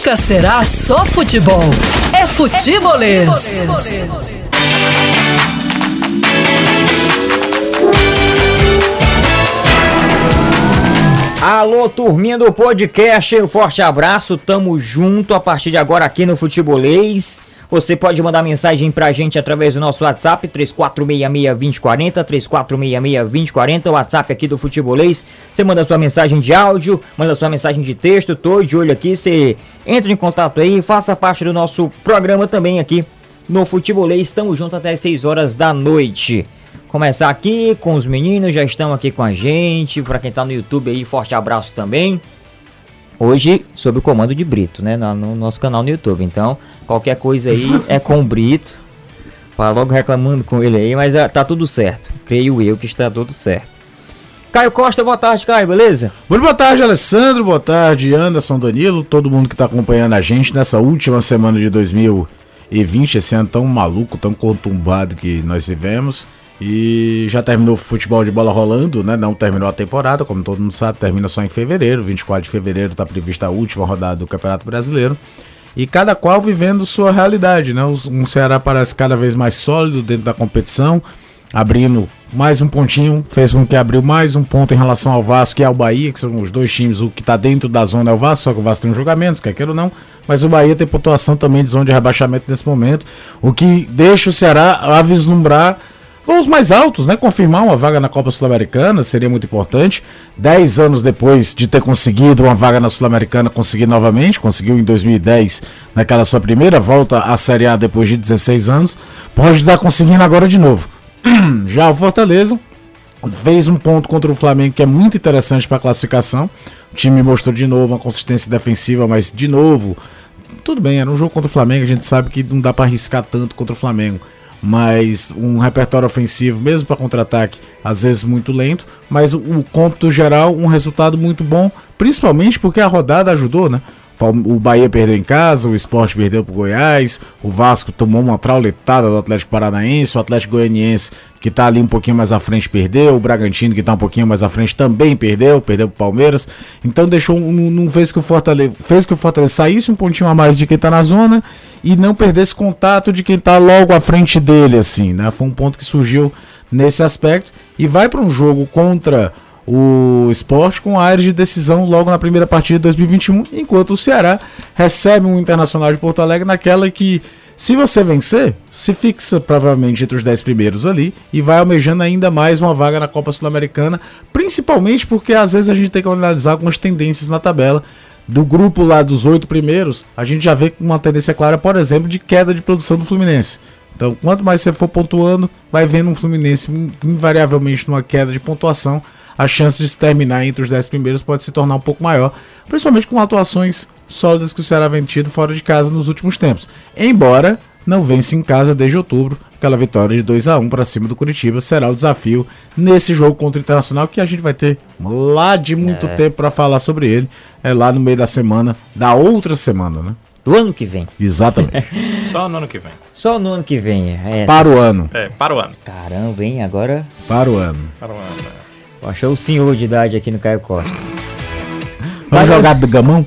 Nunca será só futebol. É futebolês. Alô, turminha do podcast, um forte abraço, tamo junto a partir de agora aqui no Futebolês. Você pode mandar mensagem pra gente através do nosso WhatsApp, 3466-2040, 3466-2040, o WhatsApp aqui do Futebolês. Você manda sua mensagem de áudio, manda sua mensagem de texto, tô de olho aqui, você entra em contato aí, faça parte do nosso programa também aqui no Futebolês. Estamos juntos até as 6 horas da noite começar aqui com os meninos, já estão aqui com a gente. Para quem tá no YouTube aí, forte abraço também. Hoje, sob o comando de Brito, né? No, no nosso canal no YouTube. Então, qualquer coisa aí é com o Brito. Para logo reclamando com ele aí, mas ah, tá tudo certo. Creio eu que está tudo certo. Caio Costa, boa tarde, Caio, beleza? Muito boa tarde, Alessandro. Boa tarde, Anderson, Danilo, todo mundo que está acompanhando a gente nessa última semana de 2020, esse ano tão maluco, tão contumbado que nós vivemos. E já terminou o futebol de bola rolando, né? Não terminou a temporada, como todo mundo sabe, termina só em fevereiro. 24 de fevereiro está prevista a última rodada do Campeonato Brasileiro. E cada qual vivendo sua realidade, né? Um Ceará parece cada vez mais sólido dentro da competição, abrindo mais um pontinho, fez com que abriu mais um ponto em relação ao Vasco e ao Bahia, que são os dois times, o que está dentro da zona é o Vasco, só que o Vasco tem um julgamento, quer queira ou não, mas o Bahia tem pontuação também de zona de rebaixamento nesse momento, o que deixa o Ceará a vislumbrar voos mais altos, né? Confirmar uma vaga na Copa Sul-Americana seria muito importante. Dez anos depois de ter conseguido uma vaga na Sul-Americana, conseguir novamente, conseguiu em 2010, naquela sua primeira volta à Série A depois de 16 anos, pode estar conseguindo agora de novo. Já o Fortaleza fez um ponto contra o Flamengo que é muito interessante para a classificação. O time mostrou de novo uma consistência defensiva, mas de novo, tudo bem, era um jogo contra o Flamengo, a gente sabe que não dá para arriscar tanto contra o Flamengo mas um repertório ofensivo, mesmo para contra-ataque, às vezes muito lento, mas o, o cômputo geral, um resultado muito bom, principalmente porque a rodada ajudou, né? O Bahia perdeu em casa, o Sport perdeu para o Goiás, o Vasco tomou uma trauletada do Atlético Paranaense, o Atlético Goianiense, que está ali um pouquinho mais à frente, perdeu, o Bragantino, que está um pouquinho mais à frente, também perdeu, perdeu para o Palmeiras. Então deixou, não, não, fez que o Fortaleza, fez que o Fortaleza saísse um pontinho a mais de quem está na zona e não perdesse contato de quem está logo à frente dele, assim, né? Foi um ponto que surgiu nesse aspecto e vai para um jogo contra o esporte com áreas de decisão logo na primeira partida de 2021, enquanto o Ceará recebe um Internacional de Porto Alegre naquela que, se você vencer, se fixa provavelmente entre os 10 primeiros ali e vai almejando ainda mais uma vaga na Copa Sul-Americana, principalmente porque às vezes a gente tem que analisar algumas tendências na tabela. Do grupo lá dos oito primeiros, a gente já vê uma tendência clara, por exemplo, de queda de produção do Fluminense. Então, quanto mais você for pontuando, vai vendo um Fluminense invariavelmente numa queda de pontuação a chance de se terminar entre os 10 primeiros pode se tornar um pouco maior, principalmente com atuações sólidas que o Ceará vem tido fora de casa nos últimos tempos. Embora não vence em casa desde outubro, aquela vitória de 2 a 1 para cima do Curitiba será o desafio nesse jogo contra o Internacional que a gente vai ter lá de muito é. tempo para falar sobre ele, é lá no meio da semana, da outra semana, né? Do ano que vem. Exatamente. Só no ano que vem. Só no ano que vem. É para o ano. É, para o ano. Caramba, hein? Agora. Para o ano. Para o ano. É. Achou o senhor de idade aqui no Caio Costa. Vamos jogar do gamão?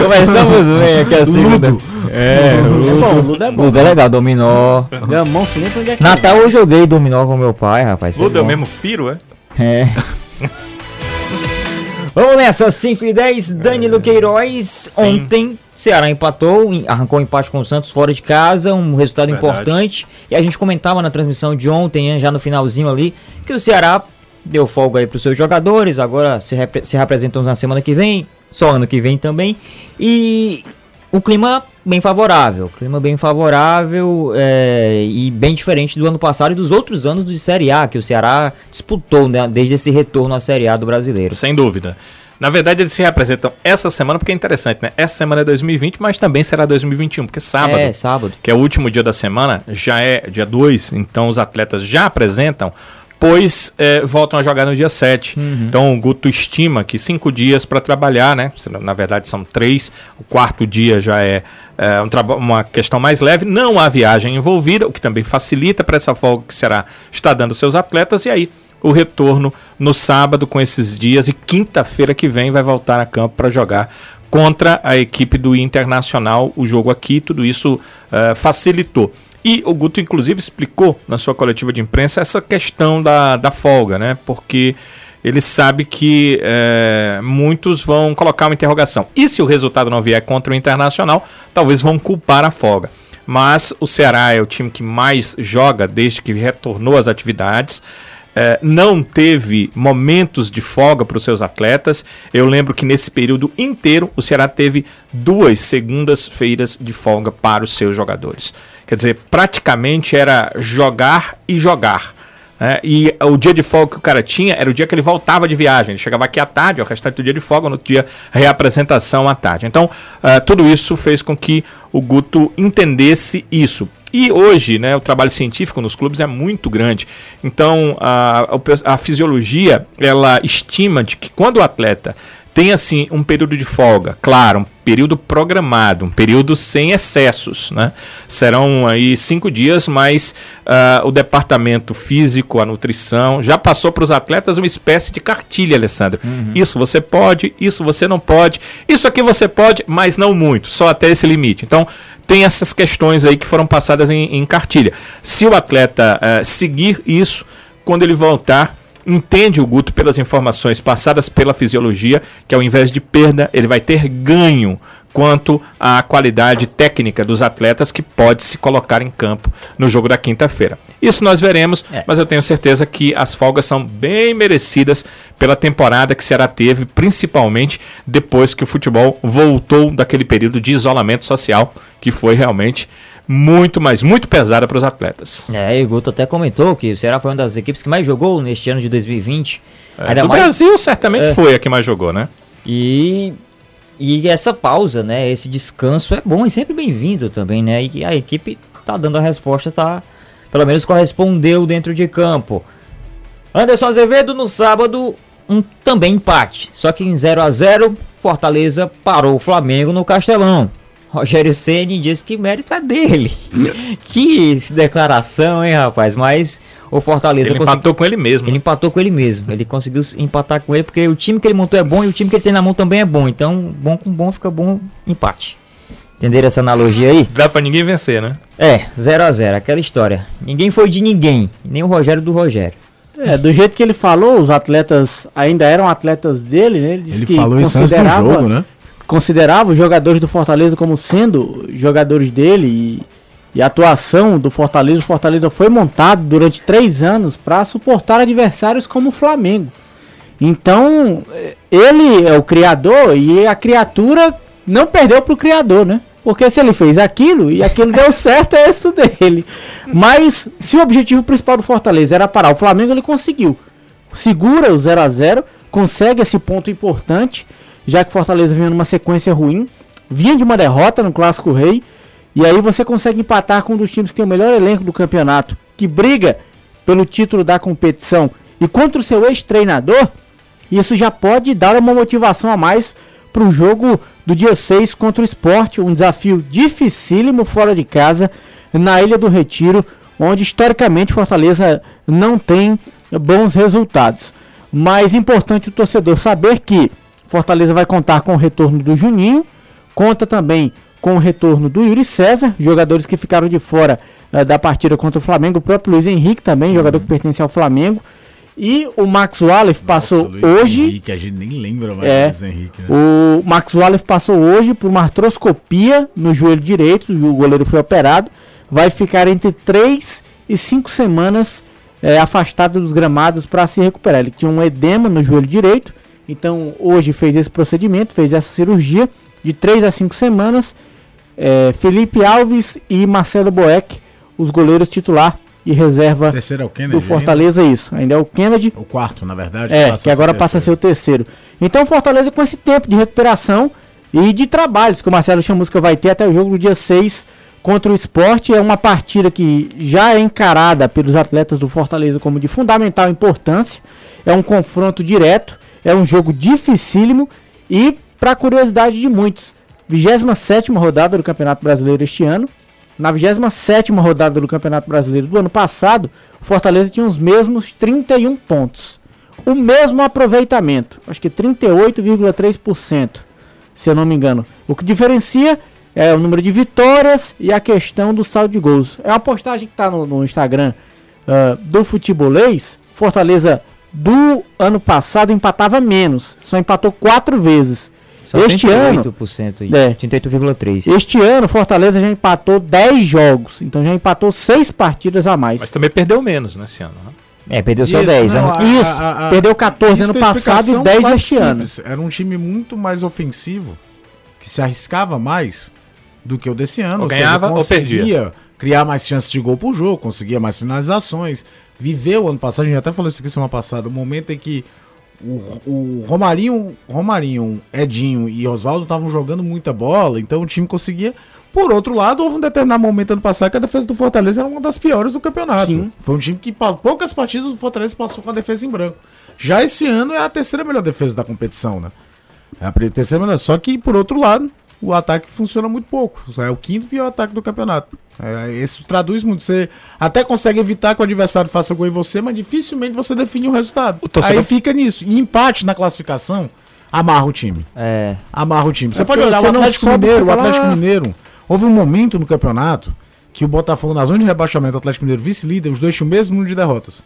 Começamos bem aqui a segunda. Ludo. É, Ludo, é bom, Ludo é bom. Ludo é legal, dominó. Gamão, se nem onde é que Natal eu joguei dominó com meu pai, rapaz. Ludo é o mesmo Firo, é? É. Vamos nessa, 5 e 10, Danilo Queiroz. Sim. Ontem Ceará empatou, arrancou um empate com o Santos fora de casa, um resultado Verdade. importante. E a gente comentava na transmissão de ontem, já no finalzinho ali, que o Ceará deu folga aí para os seus jogadores, agora se, repre se representam na semana que vem, só ano que vem também. E o clima bem favorável, clima bem favorável é, e bem diferente do ano passado e dos outros anos de Série A que o Ceará disputou né, desde esse retorno à Série A do brasileiro. Sem dúvida. Na verdade, eles se representam essa semana, porque é interessante, né? Essa semana é 2020, mas também será 2021, porque sábado, é, sábado. que é o último dia da semana, já é dia 2, então os atletas já apresentam, pois é, voltam a jogar no dia 7. Uhum. Então o Guto estima que cinco dias para trabalhar, né? Na verdade são três, o quarto dia já é, é um uma questão mais leve, não há viagem envolvida, o que também facilita para essa folga que será está dando seus atletas, e aí o retorno no sábado com esses dias e quinta-feira que vem vai voltar a campo para jogar contra a equipe do Internacional. O jogo aqui, tudo isso uh, facilitou. E o Guto, inclusive, explicou na sua coletiva de imprensa essa questão da, da folga, né? Porque ele sabe que é, muitos vão colocar uma interrogação. E se o resultado não vier contra o Internacional, talvez vão culpar a folga. Mas o Ceará é o time que mais joga desde que retornou às atividades. É, não teve momentos de folga para os seus atletas. Eu lembro que nesse período inteiro o Ceará teve duas segundas-feiras de folga para os seus jogadores. Quer dizer, praticamente era jogar e jogar. É, e o dia de folga que o cara tinha era o dia que ele voltava de viagem. Ele chegava aqui à tarde, o restante do dia de folga, no dia reapresentação à tarde. Então, uh, tudo isso fez com que o Guto entendesse isso. E hoje, né, o trabalho científico nos clubes é muito grande. Então, a, a, fisiologia, ela estima de que quando o atleta tem assim um período de folga, claro, um período programado, um período sem excessos, né? Serão aí cinco dias, mas uh, o departamento físico, a nutrição, já passou para os atletas uma espécie de cartilha, Alessandro. Uhum. Isso você pode, isso você não pode, isso aqui você pode, mas não muito, só até esse limite. Então tem essas questões aí que foram passadas em, em cartilha. Se o atleta uh, seguir isso, quando ele voltar entende o Guto pelas informações passadas pela fisiologia, que ao invés de perda, ele vai ter ganho quanto à qualidade técnica dos atletas que pode se colocar em campo no jogo da quinta-feira. Isso nós veremos, é. mas eu tenho certeza que as folgas são bem merecidas pela temporada que será teve, principalmente depois que o futebol voltou daquele período de isolamento social que foi realmente muito, mas muito pesada para os atletas. É, e o Guto até comentou que o Ceará foi uma das equipes que mais jogou neste ano de 2020. É, Ainda mais... Brasil certamente é. foi a que mais jogou, né? E, e essa pausa, né, esse descanso é bom e sempre bem-vindo também, né? E a equipe tá dando a resposta, tá pelo menos correspondeu dentro de campo. Anderson Azevedo no sábado, um também empate, só que em 0 a 0 Fortaleza parou o Flamengo no Castelão. Rogério Ceni disse que mérito é dele. que declaração, hein, rapaz? Mas o Fortaleza ele empatou com ele mesmo. Ele empatou com ele mesmo. Ele conseguiu empatar com ele porque o time que ele montou é bom e o time que ele tem na mão também é bom. Então, bom com bom fica bom empate. Entenderam essa analogia aí? Dá pra ninguém vencer, né? É, 0 a 0 aquela história. Ninguém foi de ninguém, nem o Rogério do Rogério. É, do jeito que ele falou, os atletas ainda eram atletas dele, né? Ele, ele falou isso antes do jogo, né? considerava os jogadores do Fortaleza como sendo jogadores dele e, e a atuação do Fortaleza. O Fortaleza foi montado durante três anos para suportar adversários como o Flamengo. Então, ele é o criador e a criatura não perdeu para o criador, né? Porque se ele fez aquilo e aquilo deu certo, é isso dele. Mas se o objetivo principal do Fortaleza era parar o Flamengo, ele conseguiu. Segura o 0 a 0 consegue esse ponto importante já que Fortaleza vinha numa sequência ruim, vinha de uma derrota no Clássico Rei, e aí você consegue empatar com um dos times que tem o melhor elenco do campeonato, que briga pelo título da competição, e contra o seu ex-treinador, isso já pode dar uma motivação a mais para o jogo do dia 6 contra o esporte, um desafio dificílimo fora de casa, na Ilha do Retiro, onde historicamente Fortaleza não tem bons resultados. Mas importante o torcedor saber que Fortaleza vai contar com o retorno do Juninho, conta também com o retorno do Yuri César, jogadores que ficaram de fora uh, da partida contra o Flamengo, o próprio Luiz Henrique também, jogador que pertence ao Flamengo. E o Max Wallace passou Luiz hoje. Henrique, a gente nem lembra mais é, Luiz Henrique. Né? O Max Wallace passou hoje por uma artroscopia no joelho direito, o goleiro foi operado. Vai ficar entre 3 e 5 semanas é, afastado dos gramados para se recuperar. Ele tinha um edema no joelho direito então hoje fez esse procedimento, fez essa cirurgia de 3 a 5 semanas. É, Felipe Alves e Marcelo Boeck, os goleiros titular e reserva é o Kennedy, do Fortaleza, ainda? isso. Ainda é o Kennedy. O quarto, na verdade. É, que agora passa a ser o terceiro. Então Fortaleza com esse tempo de recuperação e de trabalhos que o Marcelo Chamusca vai ter até o jogo do dia 6 contra o esporte. É uma partida que já é encarada pelos atletas do Fortaleza como de fundamental importância. É um confronto direto. É um jogo dificílimo e, para curiosidade de muitos, 27 rodada do Campeonato Brasileiro este ano. na 27 rodada do Campeonato Brasileiro do ano passado, o Fortaleza tinha os mesmos 31 pontos. O mesmo aproveitamento, acho que 38,3%, se eu não me engano. O que diferencia é o número de vitórias e a questão do saldo de gols. É uma postagem que está no, no, Instagram uh, do Futebolês. Fortaleza do ano passado empatava menos, só empatou quatro vezes. Só este 38%, ano, aí, é, 38,3%. Este ano, Fortaleza já empatou 10 jogos, então já empatou 6 partidas a mais. Mas também perdeu menos nesse ano. Né? É, perdeu só Isso, 10. não, ano- a- Isso, a- a- perdeu 14 isso ano passado e explicação 10 quase este ano. Era um time muito mais ofensivo, que se arriscava mais do que o desse ano. Ou ganhava ou conseguia criar mais chances de gol por jogo, conseguia mais finalizações. Viveu ano passado, a gente até falou isso aqui semana passada, o momento em que o, o Romarinho, Romarinho, Edinho e Oswaldo estavam jogando muita bola, então o time conseguia. Por outro lado, houve um determinado momento ano passado que a defesa do Fortaleza era uma das piores do campeonato. Sim. Foi um time que, poucas partidas, o Fortaleza passou com a defesa em branco. Já esse ano é a terceira melhor defesa da competição, né? É a terceira melhor. Só que, por outro lado, o ataque funciona muito pouco. É o quinto pior ataque do campeonato. É, isso traduz muito. Você até consegue evitar que o adversário faça gol em você, mas dificilmente você define o resultado. O torcedor- Aí fica nisso. E empate na classificação amarra o time. É, Amarra o time. Você É pode olhar o Atlético Mineiro, o Atlético Mineiro. Houve um momento no campeonato que o Botafogo, na zona de rebaixamento, o Atlético Mineiro vice-líder, os dois tinham o mesmo número de derrotas.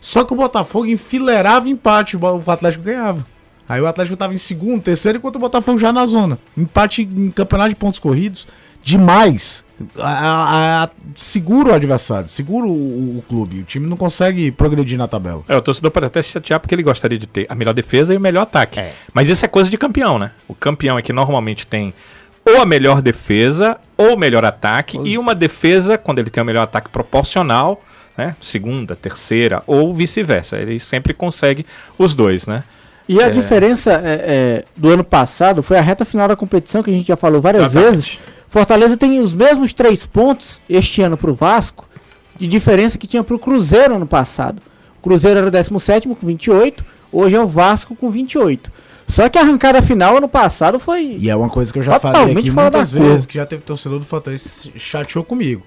Só que o Botafogo enfileirava empate, o Atlético ganhava. Aí o Atlético estava em segundo, terceiro, enquanto o Botafogo já na zona. Empate em campeonato de pontos corridos, demais. A- a- a- segura o adversário, segura o, o clube. O time não consegue progredir na tabela. É, o torcedor pode até se chatear porque ele gostaria de ter a melhor defesa e o melhor ataque. É. Mas isso é coisa de campeão, né? O campeão é que normalmente tem ou a melhor defesa ou o melhor ataque. E uma defesa, quando ele tem o melhor ataque proporcional, né? Segunda, terceira, ou vice-versa. Ele sempre consegue os dois, né? E a É. diferença é, é, do ano passado foi a reta final da competição, que a gente já falou várias Exatamente. vezes. Fortaleza tem os mesmos três pontos este ano pro Vasco, de diferença que tinha pro Cruzeiro ano passado. O Cruzeiro era o 17 com 28, hoje é o Vasco com 28. Só que a arrancada final ano passado foi. E é uma coisa que eu já falei aqui muitas vezes, que já teve torcedor do Fortaleza chateou comigo.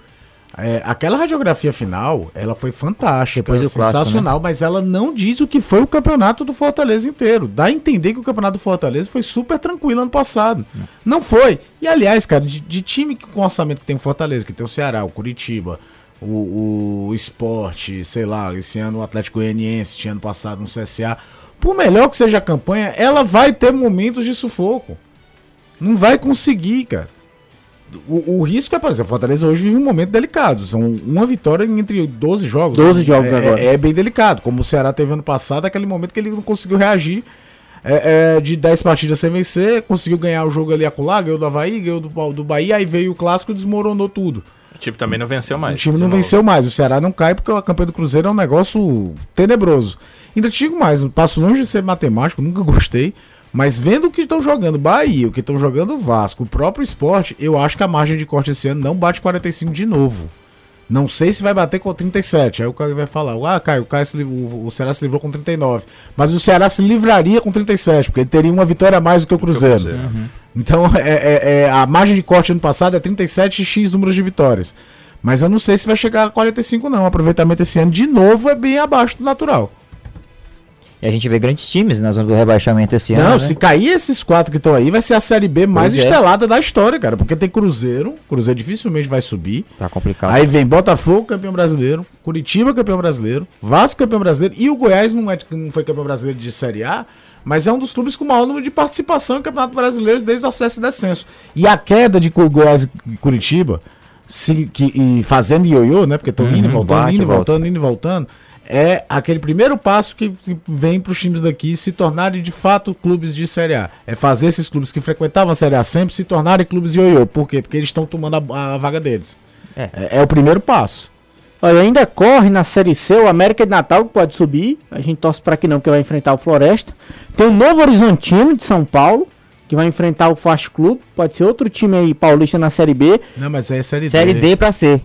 É, aquela radiografia final, ela foi fantástica, Depois do clássico, sensacional, mas ela não diz o que foi o campeonato do Fortaleza inteiro. Dá a entender que o campeonato do Fortaleza foi super tranquilo ano passado. Não foi. E aliás, cara, de, de time que- com orçamento que tem o Fortaleza, que tem o Ceará, o Curitiba, o, o Esporte, sei lá, esse ano o Atlético Goianiense, tinha ano passado no CSA. Por melhor que seja a campanha, ela vai ter momentos de sufoco. Não vai conseguir, cara. O, o risco é, por exemplo, o Fortaleza hoje vive um momento delicado. São uma vitória entre 12 jogos. 12 jogos é, agora. É, é bem delicado. Como o Ceará teve ano passado, aquele momento que ele não conseguiu reagir. É, é, de 10 partidas sem vencer, conseguiu ganhar o jogo ali acolá, ganhou do Havaí, ganhou do, do Bahia, aí veio o clássico e desmoronou tudo. O time também não venceu mais. O time não venceu mais. O Ceará não cai porque a campanha do Cruzeiro é um negócio tenebroso. Ainda te digo mais, passo longe de ser matemático, nunca gostei. Mas vendo o que estão jogando Bahia, o que estão jogando Vasco, o próprio esporte, eu acho que a margem de corte esse ano não bate 45 de novo. Não sei se vai bater com 37. Aí o cara vai falar: Ah, Caio, o, Caio se o, Ceará se livrou com 39. Mas o Ceará se livraria com 37, porque ele teria uma vitória a mais do que o Cruzeiro. Cruzeiro. Então, é, é- é- a margem de corte ano passado é 37x números de vitórias. Mas eu não sei se vai chegar a 45, não. O aproveitamento esse ano, de novo, é bem abaixo do natural. E a gente vê grandes times na zona do rebaixamento esse ano. não, né? se cair esses quatro que estão aí, vai ser a Série B mais Pois é. estelada da história, cara. Porque tem Cruzeiro, Cruzeiro dificilmente vai subir. Tá complicado. Aí vem Botafogo, campeão brasileiro, Curitiba, campeão brasileiro, Vasco, campeão brasileiro, e o Goiás não, é, não foi campeão brasileiro de Série A, mas é um dos clubes com maior número de participação em campeonato brasileiro desde o acesso e descenso. E a queda de Goiás e Curitiba, se, que, e fazendo ioiô, né? Porque estão indo e Uhum, voltando, bate, indo e volta. voltando, indo e voltando. É aquele primeiro passo que vem para os times daqui se tornarem de fato clubes de Série A. É fazer esses clubes que frequentavam a Série A sempre se tornarem clubes ioiô. Por quê? Porque eles estão tomando a, a vaga deles. É. É, é o primeiro passo. Olha, ainda corre na Série C o América de Natal que pode subir. A gente torce para que não, que vai enfrentar o Floresta. Tem o Novo Horizontino de São Paulo, que vai enfrentar o Fast Club. Pode ser outro time aí paulista na Série B. Não, mas é Série, Série D pra C.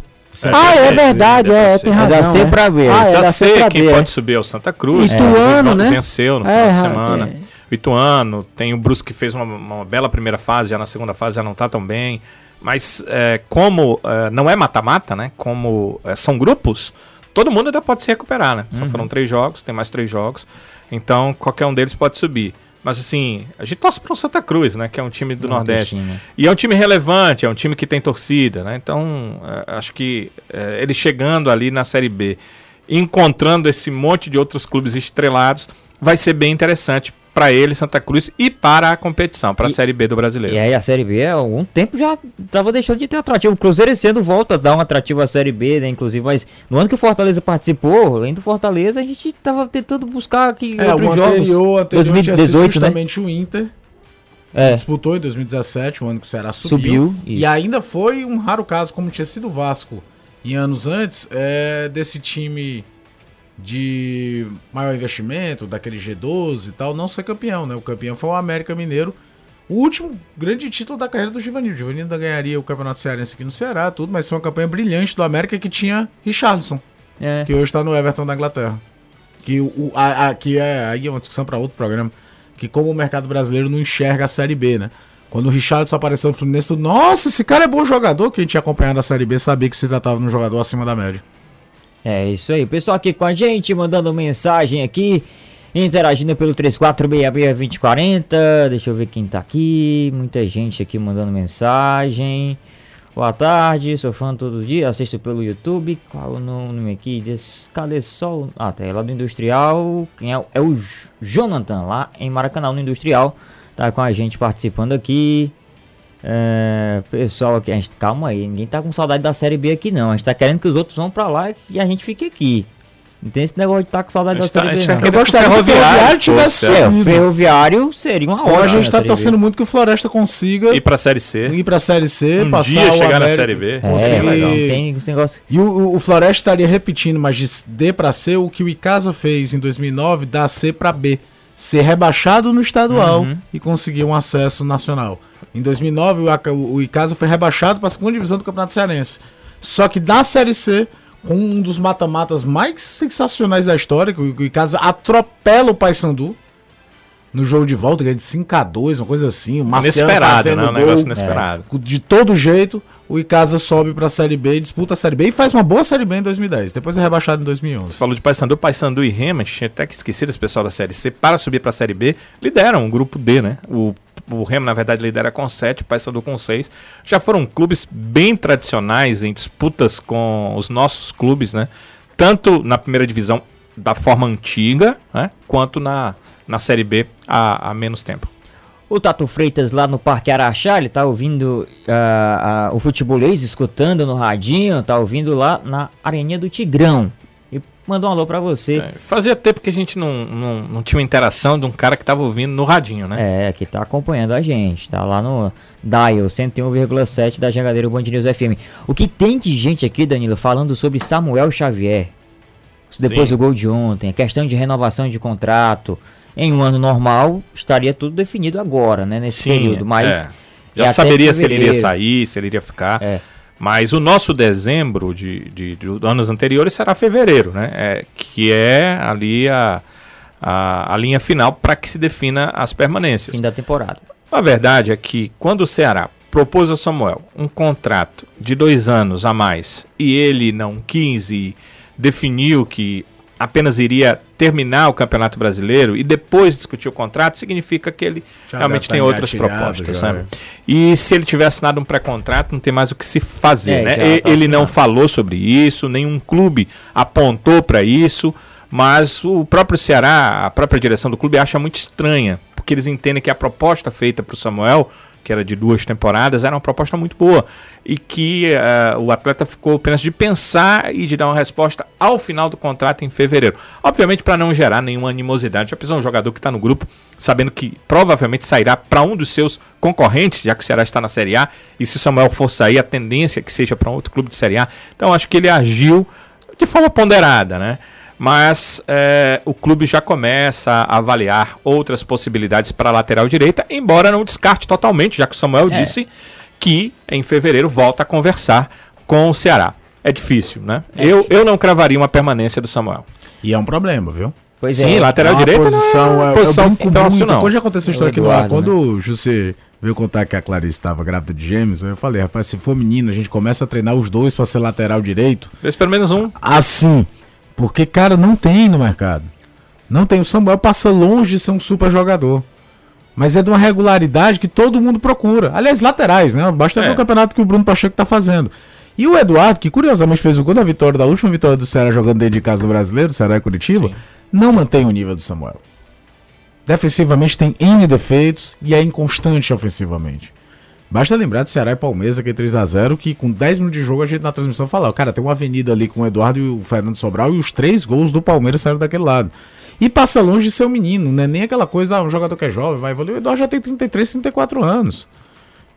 Ah, é verdade, é, tem É razão. da C é. pra B. Ah, é C, C pra quem pode subir é o Santa Cruz. Ituano, inclusive, né? Venceu no É, final de ra- semana. é. O Ituano, tem o Brusque que fez uma, uma bela primeira fase, já na segunda fase já não tá tão bem. Mas é, como é, não é mata-mata, né? Como é, são grupos, todo mundo ainda pode se recuperar, né? Só Uhum. foram três jogos, tem mais três jogos. Então qualquer um deles pode subir. Mas assim, a gente torce para o Santa Cruz, né? Que é um time do Nordeste. Nordestino. E é um time relevante, é um time que tem torcida, né? Então, é, acho que é, ele chegando ali na Série B, encontrando esse monte de outros clubes estrelados, vai ser bem interessante para ele, Santa Cruz, e para a competição, para a Série B do Brasileiro. E aí a Série B há algum tempo já tava deixando de ter atrativo. O Cruzeiro esse ano volta a dar um atrativo à Série B, né? Inclusive, mas no ano que o Fortaleza participou, além do Fortaleza, a gente tava tentando buscar aqui É, o outros jogos. anterior, anterior tinha sido 2018, né? justamente o Inter. É, Disputou em 2017, o ano que o Ceará subiu. subiu. E ainda foi um raro caso, como tinha sido o Vasco em anos antes, é, desse time de maior investimento, daquele G12 e tal, não ser campeão, né? O campeão foi o América Mineiro. O último grande título da carreira do Givanildo. O Givanildo ainda ganharia o Campeonato Cearense aqui no Ceará, tudo, mas foi uma campanha brilhante do América que tinha Richarlison, É. que hoje está no Everton da Inglaterra. Que, o, a, a- que é, aí é uma discussão para outro programa. Que como o mercado brasileiro não enxerga a Série B, né? Quando o Richardson apareceu no Fluminense, nossa, esse cara é bom jogador. Quem tinha acompanhado a Série B sabia que se tratava de um jogador acima da média. É isso aí. Pessoal aqui com a gente, mandando mensagem aqui, interagindo pelo 3466-2040. Deixa eu ver quem tá aqui. Muita gente aqui mandando mensagem. Boa tarde, sou fã todo dia, assisto pelo YouTube. Qual o nome aqui? Cadê Sol? Ah, tá, lá do Industrial. Quem é? É o Jonathan, lá em Maracanã, no Industrial. Tá com a gente participando aqui. É, pessoal aqui, a gente, calma aí, ninguém tá com saudade da série B aqui não. A gente tá querendo que os outros vão pra lá e a gente fique aqui. Não tem esse negócio de tá com saudade A da tá- série a B. tá Eu gostaria que o Ferroviário tivesse É, o. Ferroviário seria uma ótima. a gente tá Série B. torcendo muito que o Floresta consiga E para a Série C. ir pra Série C, Um passar dia o chegar na Série B. É, conseguir- legal, não tem esse negócio. E o, o Floresta estaria repetindo, mas de D pra C, o que o Icasa fez em 2009, da C pra B. Ser rebaixado no estadual Uhum. e conseguir um acesso nacional. Em 2009, o, o Icasa foi rebaixado para a segunda divisão do Campeonato Cearense. Só que da Série C, com um dos mata-matas mais sensacionais da história, que o o Icasa atropela o Paysandu no jogo de volta, ganha de 5 a 2 uma coisa assim. O Marcelo Inesperado, né? Um negócio inesperado. De todo jeito, o Icasa sobe pra Série B, disputa a Série B e faz uma boa Série B em 2010. Depois é rebaixado em Você 2011. falou de Paysandu, Paysandu e Rema, a gente tinha até que esquecido esse pessoal da Série C, para subir para a Série B, lideram o grupo D, né? O, o Remo, na verdade, lidera com 7, o Paysandu com 6. Já foram clubes bem tradicionais em disputas com os nossos clubes, né? Tanto na primeira divisão da forma antiga, né? Quanto na, na Série B há, há menos tempo. O Tato Freitas lá no Parque Araxá, ele tá ouvindo ah, ah, o futebolês, escutando no radinho, tá ouvindo lá na Areninha do Tigrão. E mandou um alô pra você. É, fazia tempo que a gente não, não, não tinha uma interação de um cara que estava ouvindo no radinho, né? É, que tá acompanhando a gente, tá lá no Dial 101,7 da Jangadeiro Band News FM. O que tem de gente aqui, Danilo, falando sobre Samuel Xavier. Depois Sim. do gol de ontem, a questão de renovação de contrato. Em um ano normal, estaria tudo definido agora, né? Nesse período. Mas é. Já é saberia se ele iria sair, se ele iria ficar. É. Mas o nosso dezembro de, de, de anos anteriores será fevereiro, né? É, que é ali a, a, a linha final para que se defina as permanências. fim da temporada. A verdade é que quando o Ceará propôs ao Samuel um contrato de dois anos a mais e ele não quis e definiu que apenas iria terminar o Campeonato Brasileiro e depois discutir o contrato, significa que ele Já realmente tem outras propostas, já, sabe? E se ele tiver assinado um pré-contrato, não tem mais o que se fazer, É, né? tá ele não assinado. falou sobre isso, nenhum clube apontou para isso, mas o próprio Ceará, a própria direção do clube acha muito estranha, porque eles entendem que a proposta feita para o Samuel, que era de duas temporadas, era uma proposta muito boa e que eh, o atleta ficou apenas de pensar e de dar uma resposta ao final do contrato em fevereiro. Obviamente para não gerar nenhuma animosidade. Já pensou um jogador que está no grupo, sabendo que provavelmente sairá para um dos seus concorrentes, já que o Ceará está na Série A, e se o Samuel for sair, a tendência é que seja para um outro clube de Série A. Então acho que ele agiu de forma ponderada, né? Mas eh, o clube já começa a avaliar outras possibilidades para a lateral direita, embora não descarte totalmente, já que o Samuel É. disse que em fevereiro volta a conversar com o Ceará. É difícil, né? eu, eu não cravaria uma permanência do Samuel. E é um problema, viu? Pois Sim, é. lateral É uma direita posição, não é é, posição eu brinco muito. Quando já aconteceu a história aqui no ar, quando o José veio contar que a Clarice estava grávida de gêmeos. Eu falei, rapaz, se for menino, a gente começa a treinar os dois para ser lateral direito. Fez pelo menos um. Assim. Porque, cara, não tem no mercado. Não tem. O Samuel passa longe de ser um super jogador. Mas é de uma regularidade que todo mundo procura. Aliás, laterais, né? Basta ver É. o campeonato que o Bruno Pacheco tá fazendo. E o Eduardo, que curiosamente fez o gol da vitória, da última vitória do Ceará jogando dentro de casa do brasileiro, Ceará e Curitiba, Sim. não mantém o nível do Samuel. Defensivamente tem N defeitos e é inconstante ofensivamente. Basta lembrar de Ceará e Palmeiras, aquele 3x0, que com 10 minutos de jogo a gente na transmissão falava, cara, tem uma avenida ali com o Eduardo e o Fernando Sobral e os três gols do Palmeiras saíram daquele lado. E passa longe de ser um menino, não é nem aquela coisa, ah, um jogador que é jovem, vai evoluir. O Eduardo já tem 33, 34 anos.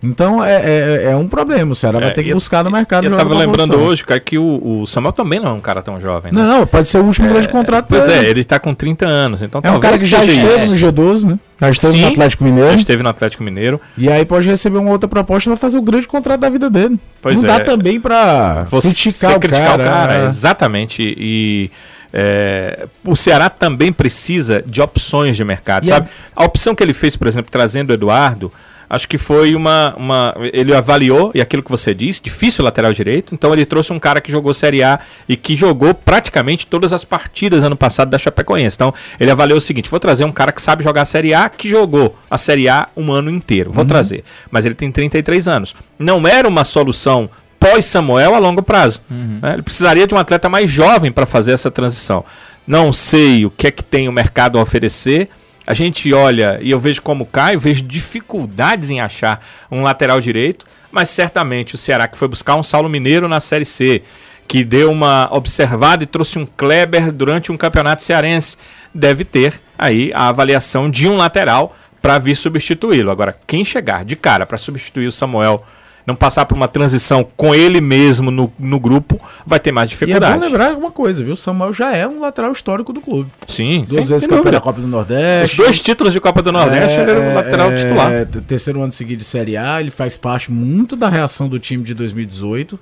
Então é, é, é um problema, o Ceará vai É, ter que eu- buscar no mercado. Eu tava lembrando posição. hoje, cara, que o, o Samuel também não é um cara tão jovem. né? Não, pode ser o último grande contrato Pois dele. é, ele tá com 30 anos, então É um cara que já esteve no G12, né? Já esteve Sim, no Atlético Já Mineiro. esteve no Atlético Mineiro. E aí pode receber uma outra proposta pra fazer o grande contrato da vida dele. Pois não é. dá também pra Você criticar, o, cara. é, exatamente. E é, o Ceará também precisa de opções de mercado, sabe? A opção que ele fez, por exemplo, trazendo o Eduardo, acho que foi uma, uma. Ele avaliou, e aquilo que você disse, difícil lateral direito. Então ele trouxe um cara que jogou Série A e que jogou praticamente todas as partidas ano passado da Chapecoense. Então ele avaliou o seguinte: vou trazer um cara que sabe jogar a Série A, que jogou a Série A um ano inteiro. Vou trazer. Mas ele tem 33 anos. Não era uma solução pós-Samuel a longo prazo. né? Ele precisaria de um atleta mais jovem para fazer essa transição. Não sei o que é que tem o mercado a oferecer. A gente olha e eu vejo como cai, eu vejo dificuldades em achar um lateral direito, mas certamente o Ceará que foi buscar um Saulo Mineiro na Série C, que deu uma observada e trouxe um Kleber durante um campeonato cearense, deve ter aí a avaliação de um lateral para vir substituí-lo. Agora, quem chegar de cara para substituir o Samuel, não passar por uma transição com ele mesmo no, no grupo, vai ter mais E é dificuldade. bom lembrar uma coisa, viu? O Samuel já é um lateral histórico do clube. Sim, Duas sim, vezes campeão da Copa do Os Nordeste. dois títulos de Copa do Nordeste, ele era o lateral é, titular. é, terceiro ano seguido de Série A, ele faz parte muito da reação do time de 2018.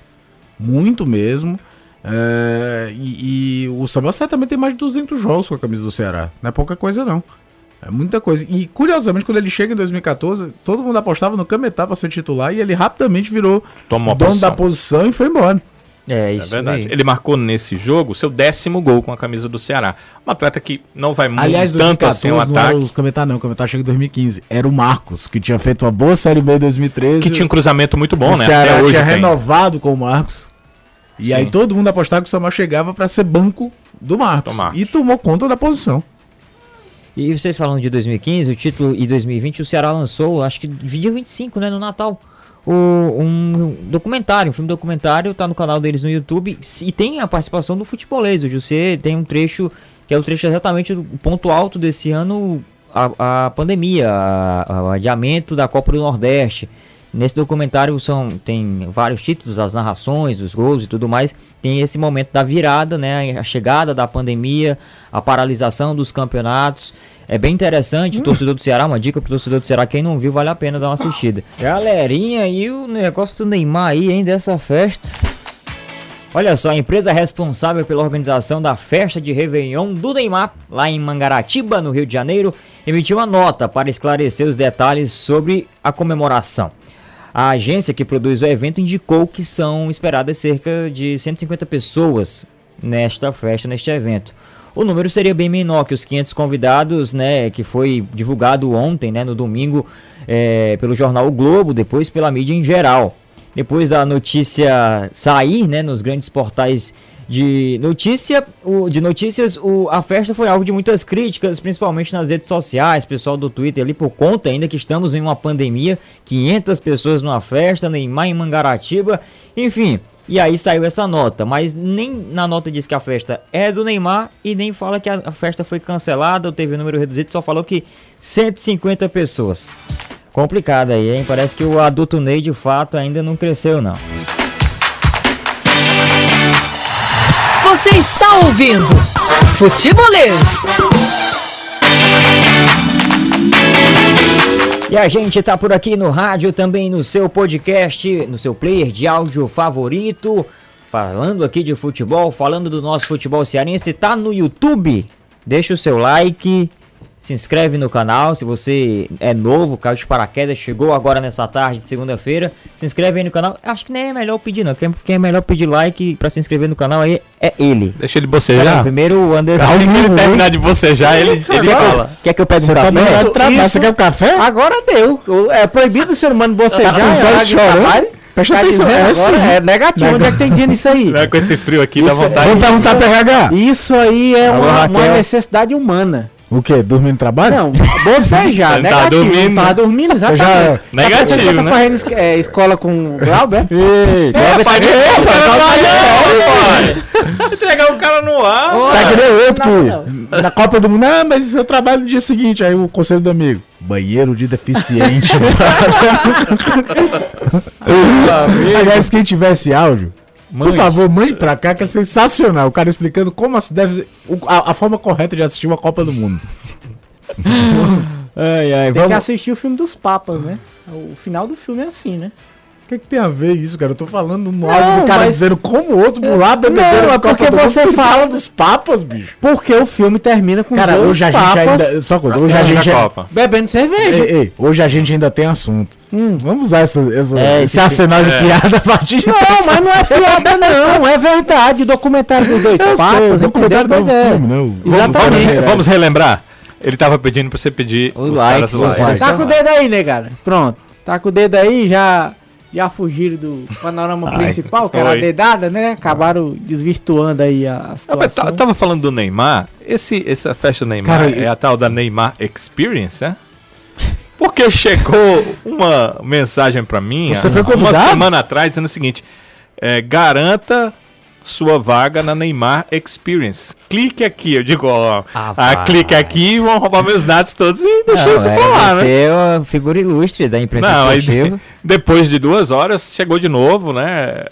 Muito mesmo. É, e, e o Samuel certamente tem mais de 200 jogos com a camisa do Ceará. Não é pouca coisa, não. É muita coisa. E curiosamente, quando ele chega em 2014, todo mundo apostava no Cametá para ser titular e ele rapidamente virou Tomou dono posição. da posição e foi embora. É É isso verdade. aí. Ele marcou nesse jogo seu décimo gol com a camisa do Ceará. Um atleta que não vai muito Aliás, tanto 2014 assim o não era ataque. o Cametá, não. O Cametá chega em 2015. Era o Marcos, que tinha feito uma boa Série B em 2013. Que tinha um cruzamento muito bom, o né? Ceará Até hoje tinha tem. renovado com o Marcos. E Sim. aí todo mundo apostava que o Samuel chegava para ser banco do Marcos. Do Marcos. E tomou conta da posição. E vocês falando de 2015, o título e 2020, o Ceará lançou, acho que dia 25, né, no Natal, o, um documentário, um filme documentário, tá no canal deles no YouTube, e tem a participação do futebolês, o José tem um trecho, que é o trecho exatamente do ponto alto desse ano, a, a pandemia, o adiamento da Copa do Nordeste. Nesse documentário são, tem vários títulos, as narrações, os gols e tudo mais. Tem esse momento da virada, né? A chegada da pandemia, a paralisação dos campeonatos. É bem interessante, o torcedor do Ceará, uma dica pro torcedor do Ceará, quem não viu, vale a pena dar uma assistida. Galerinha, e o negócio do Neymar aí, hein, dessa festa? Olha só, a empresa responsável pela organização da festa de Réveillon do Neymar, lá em Mangaratiba, no Rio de Janeiro, emitiu uma nota para esclarecer os detalhes sobre a comemoração. A agência que produz o evento indicou que são esperadas cerca de 150 pessoas nesta festa, neste evento. O número seria bem menor que os 500 convidados, né, que foi divulgado ontem, né, no domingo, eh, pelo jornal O Globo, depois pela mídia em geral. Depois da notícia sair, né, nos grandes portais de notícia, o, de notícias, o, a festa foi alvo de muitas críticas, principalmente nas redes sociais, pessoal do Twitter ali, por conta ainda que estamos em uma pandemia, 500 pessoas numa festa, Neymar em Mangaratiba, enfim. E aí saiu essa nota, mas nem na nota diz que a festa é do Neymar e nem fala que a, festa foi cancelada ou teve um número reduzido, só falou que 150 pessoas. Complicado aí, hein? Parece que o adulto Ney de fato ainda não cresceu, não. Você está ouvindo Futebolês. E a gente tá por aqui no rádio, também no seu podcast, no seu player de áudio favorito, falando aqui de futebol, falando do nosso futebol cearense, tá no YouTube. Deixa o seu like, se inscreve no canal. Se você é novo, caiu de paraquedas, chegou agora nessa tarde de segunda-feira, se inscreve aí no canal. Acho que nem é melhor pedir, não. Quem, quem é melhor pedir like pra se inscrever no canal aí é ele. Deixa ele Pera, bocejar. primeiro o Anderson. Assim que ele terminar de bocejar, ele, ele Agora- fala. Quer que eu pegue um tá café? de trabalho. isso- Você quer um café? Agora deu. É proibido o ser humano bocejar. Tá com os é olhos chorando? Presta Tá atenção. É agora, sim. é negativo. Onde é que tem dia nisso aí? Vai com esse frio aqui, dá Isso- vontade. Vamos perguntar pra RH. Isso aí é Alô, uma, uma necessidade humana. O quê? Dormir no trabalho? Não, bocejar, Ele tá negativo. dormindo, Tá né? dormindo, exatamente. já... Tá Negativo, eu tô né? fazendo é, escola com o Glauber? Ei, É, pai, é Entregar o cara no ar. Você tá que que na Copa do Mundo, não, mas eu trabalho no dia seguinte. Aí o conselho do amigo, banheiro de deficiente. Aliás, quem tivesse áudio, por favor, mande pra cá, que é sensacional. O cara explicando como se deve. a, a forma correta de assistir uma Copa do Mundo. Ai, ai, Tem que vamos. assistir o filme dos papas, né? O final do filme é assim, né? O que, que tem a ver isso, cara? Eu tô falando no áudio do cara mas- dizendo como o outro a bebedeira Não, é Copa porque do Mundo. você Ele fala- dos papas, bicho. Porque o filme termina com Cara, dois hoje a gente papas ainda. Só uma coisa, hoje a gente. a Copa. bebendo cerveja. Ei, ei, hoje a gente ainda tem assunto. Vamos usar essa, essa- É, esse esse- arsenal de é. piada a partir de Não, mas não é piada, não. É verdade. O documentário dos dois Eu sei, o documentário do é. filme, né? O- Vamos, Exatamente. vamos, vamos relembrar? Ele tava pedindo pra você pedir Os os likes, caras os likes. likes. Tá com o dedo aí, negada. Pronto. Tá com o dedo aí, já. Já fugiram do panorama Ai, principal, que era a dedada, né? Acabaram desvirtuando aí a mas situação. tá- tava falando do Neymar. Esse, essa festa do Neymar Cara, é a tal da Neymar Experience, é? Porque chegou uma mensagem pra mim Você há uma semana atrás dizendo o seguinte: é, garanta sua vaga na Neymar Experience. Clique aqui. Eu digo, ó, Ah, ah, clique aqui e vão roubar meus dados todos e deixar isso é, pra lá, né? Você é uma figura ilustre da imprensa Não, aí depois de duas horas chegou de novo, né?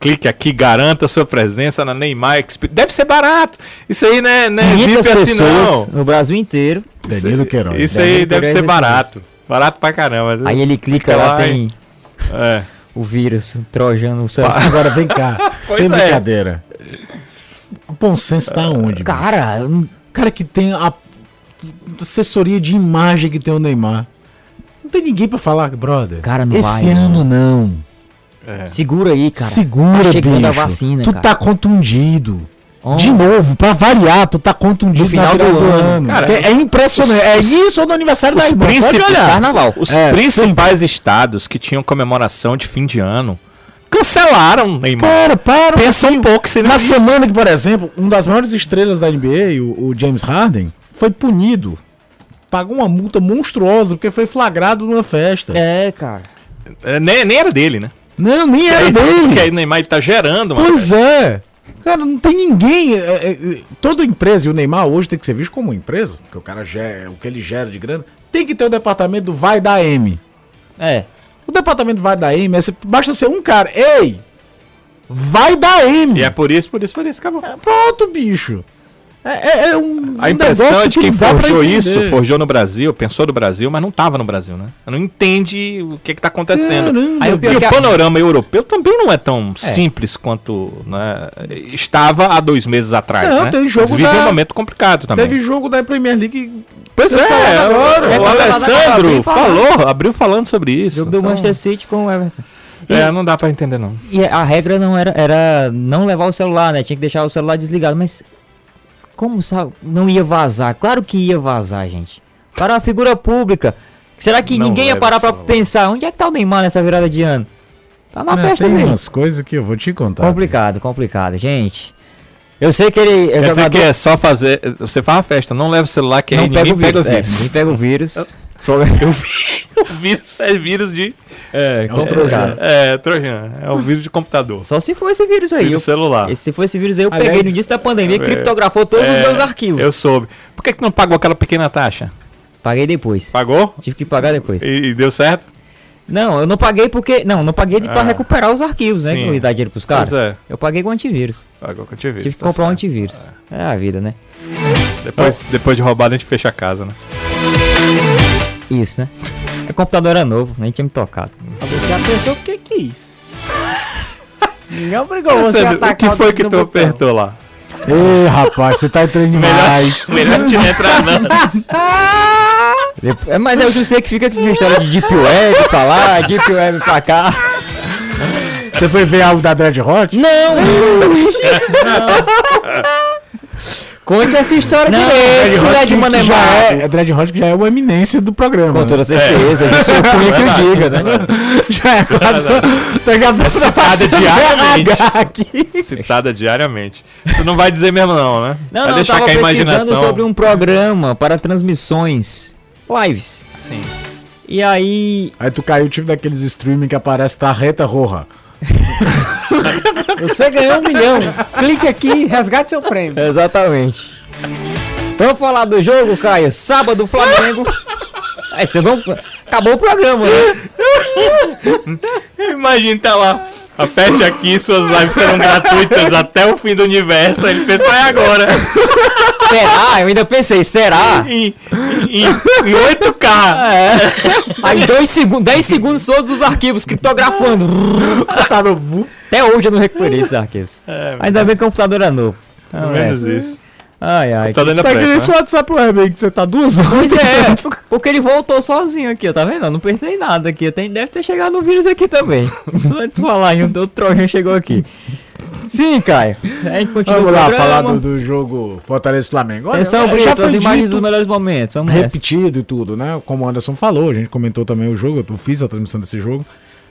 Clique aqui, garanta sua presença na Neymar Experience. Deve ser barato. Isso aí, né? né 500 VIP assim, pessoas não. no Brasil inteiro. Danilo Queiroz. Isso aí deve ser esse barato. Barato pra caramba. Aí ele clica lá, lá, tem É. o vírus trojano no celular. Agora vem cá, sem é. brincadeira. O bom senso tá onde? Cara, não- cara que tem a assessoria de imagem que tem o Neymar. Não tem ninguém pra falar, brother. Cara, não Esse vai, ano não. Segura aí, cara. Segura, tá chegando bicho. a vacina, tu cara. tá contundido. Ó, De novo, pra variar, tu tá contundido No final na virada do ano. Cara, Que é impressionante. É isso ou no aniversário da Os irmã. Pode olhar. Carnaval. Os É, principais estados que tinham comemoração de fim de ano cancelaram o Neymar. Cara, para. Pensa um pouco se não Na existe. semana que, por exemplo, um das maiores estrelas da NBA, o, o James Harden, foi punido. Pagou uma multa monstruosa porque foi flagrado numa festa. É, cara. É, nem, nem era dele, né? Não, nem era Aí- dele. Porque aí o Neymar ele tá gerando, mano. Pois é. Cara, não tem ninguém. é, é, é, toda empresa, e o Neymar hoje tem que ser visto como uma empresa, porque o cara gera, o que ele gera de grana, tem que ter o departamento do vai da M. É. O departamento vai da M, é, basta ser um cara. Ei! Vai da M! E é por isso, por isso, por isso, acabou. É, Pronto, bicho. É, é- é um. A um impressão negócio é de quem pra forjou isso, forjou no Brasil, pensou no Brasil, mas não tava no Brasil, né? Não entende o que que tá acontecendo. Caramba, Aí o E o que a- panorama europeu também não é tão simples quanto né, estava há dois meses atrás, Não, né? tem jogo Eles vivem da- um momento complicado também. Teve jogo da Premier League. Pois é, agora. o, É, o Alessandro abriu falando. falou, abriu falando sobre isso. Jogo do Então, Manchester City com o Everton. É, não dá pra entender não. E a regra não era, era não levar o celular, né? Tinha que deixar o celular desligado. Mas como sabe, não ia vazar? Claro que ia vazar, gente. Para uma figura pública. Será que Não ninguém ia parar celular. pensar? Onde é que tá o Neymar nessa virada de ano? Tá na Não, festa tem umas coisas que eu vou te contar. Complicado, complicado, gente. Eu sei que ele é Quer dizer jogador. que é só fazer. Você faz uma festa, não leva o celular, que aí não pega ninguém o vírus. pega o é, vírus. ninguém pega o vírus. o vírus é vírus de. É, complicado. É, Trojan. É o vírus de computador. Só se for esse vírus aí. Vírus Eu, celular. se for esse vírus aí, eu Aliás, peguei no início da pandemia, é, criptografou todos os É, meus arquivos. Eu soube. Por que, que não pagou aquela pequena taxa? Paguei depois. Pagou? Tive que pagar depois. E, e deu certo? Não, eu não paguei porque. Não, não paguei Ah, recuperar os arquivos, né? sim. Que eu dar dinheiro pros caras. Pois é. Eu paguei com antivírus. Pagou com antivírus. Tive que tá comprar um certo. antivírus. É a vida, né? Depois, depois de roubado, a gente fecha a casa, né? Isso, né? O computador era novo, nem tinha me tocado. Você apertou porque quis. Ninguém obrigou você a Alessandro, o atacar que foi que tu botão. apertou lá? Ei, rapaz, você tá entrando demais. Melhor não tinha entrar, não. É, mas eu sei que fica aqui com a história de Deep Web pra lá, Deep Web pra cá. Você foi ver algo da Dread Hot? Não! Conte essa história Não, direito, já Manemar. é, é Dread Hot que já é uma eminência do programa. Com né? toda certeza, é. isso eu punha que eu diga, né? Já é quase. Daqui a você passa diariamente. Aqui. Citada diariamente. Você não vai dizer mesmo, não, né? Não, vai não, deixar tava pesquisando imaginação. sobre um programa para transmissões, lives. Sim. E aí, Aí tu caiu tipo daqueles streaming que aparece tá reta roja. Você ganhou um milhão. Clique aqui e resgate seu prêmio. exatamente. Vamos falar do jogo, Caio? Sábado, Flamengo. Aí você vamos... Acabou o programa, né? Imagina, tá lá. Aperte aqui, suas lives serão gratuitas até o fim do universo. Aí ele pensou, é agora. Será? Eu ainda pensei, será? Em, em, em 8K. É. Aí dois segundos, 10 segundos todos os arquivos criptografando. Tá. Até hoje eu não recuperei esses arquivos. Ainda bem que o computador é novo. Pelo menos isso. Ai, ai. Tá dando a Tá que nem esse pressa, né? WhatsApp web aí que você tá duas horas. Pois é, porque ele voltou sozinho aqui, ó, tá vendo? Eu não perdi nada aqui. Tem, deve ter chegado no vírus aqui também. Antes de falar, hein, o Trojan chegou aqui. Sim, Caio. A gente continua Vamos lá, programa. falar do, do jogo Fortaleza e Flamengo. Olha, Atenção, é, Brito, as foi imagens dito, dos melhores momentos. Vamos nessa. repetido e tudo, né? Como o Anderson falou, a gente comentou também o jogo, eu fiz a transmissão desse jogo.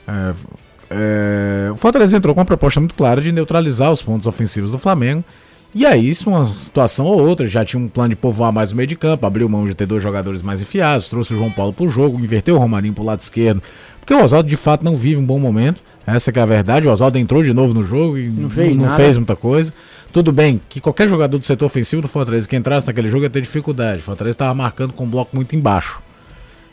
É, é, o Fortaleza entrou com uma proposta muito clara de neutralizar os pontos ofensivos do Flamengo. E aí, isso uma situação ou outra, já tinha um plano de povoar mais o meio de campo, abriu mão de ter dois jogadores mais enfiados, trouxe o João Paulo pro jogo, inverteu o Romarinho pro lado esquerdo, porque o Oswaldo de fato não vive um bom momento, essa que é a verdade, o Oswaldo entrou de novo no jogo e não, fez não fez muita coisa. Tudo bem que qualquer jogador do setor ofensivo do Fortaleza que entrasse naquele jogo ia ter dificuldade, o Fortaleza estava marcando com um bloco muito embaixo.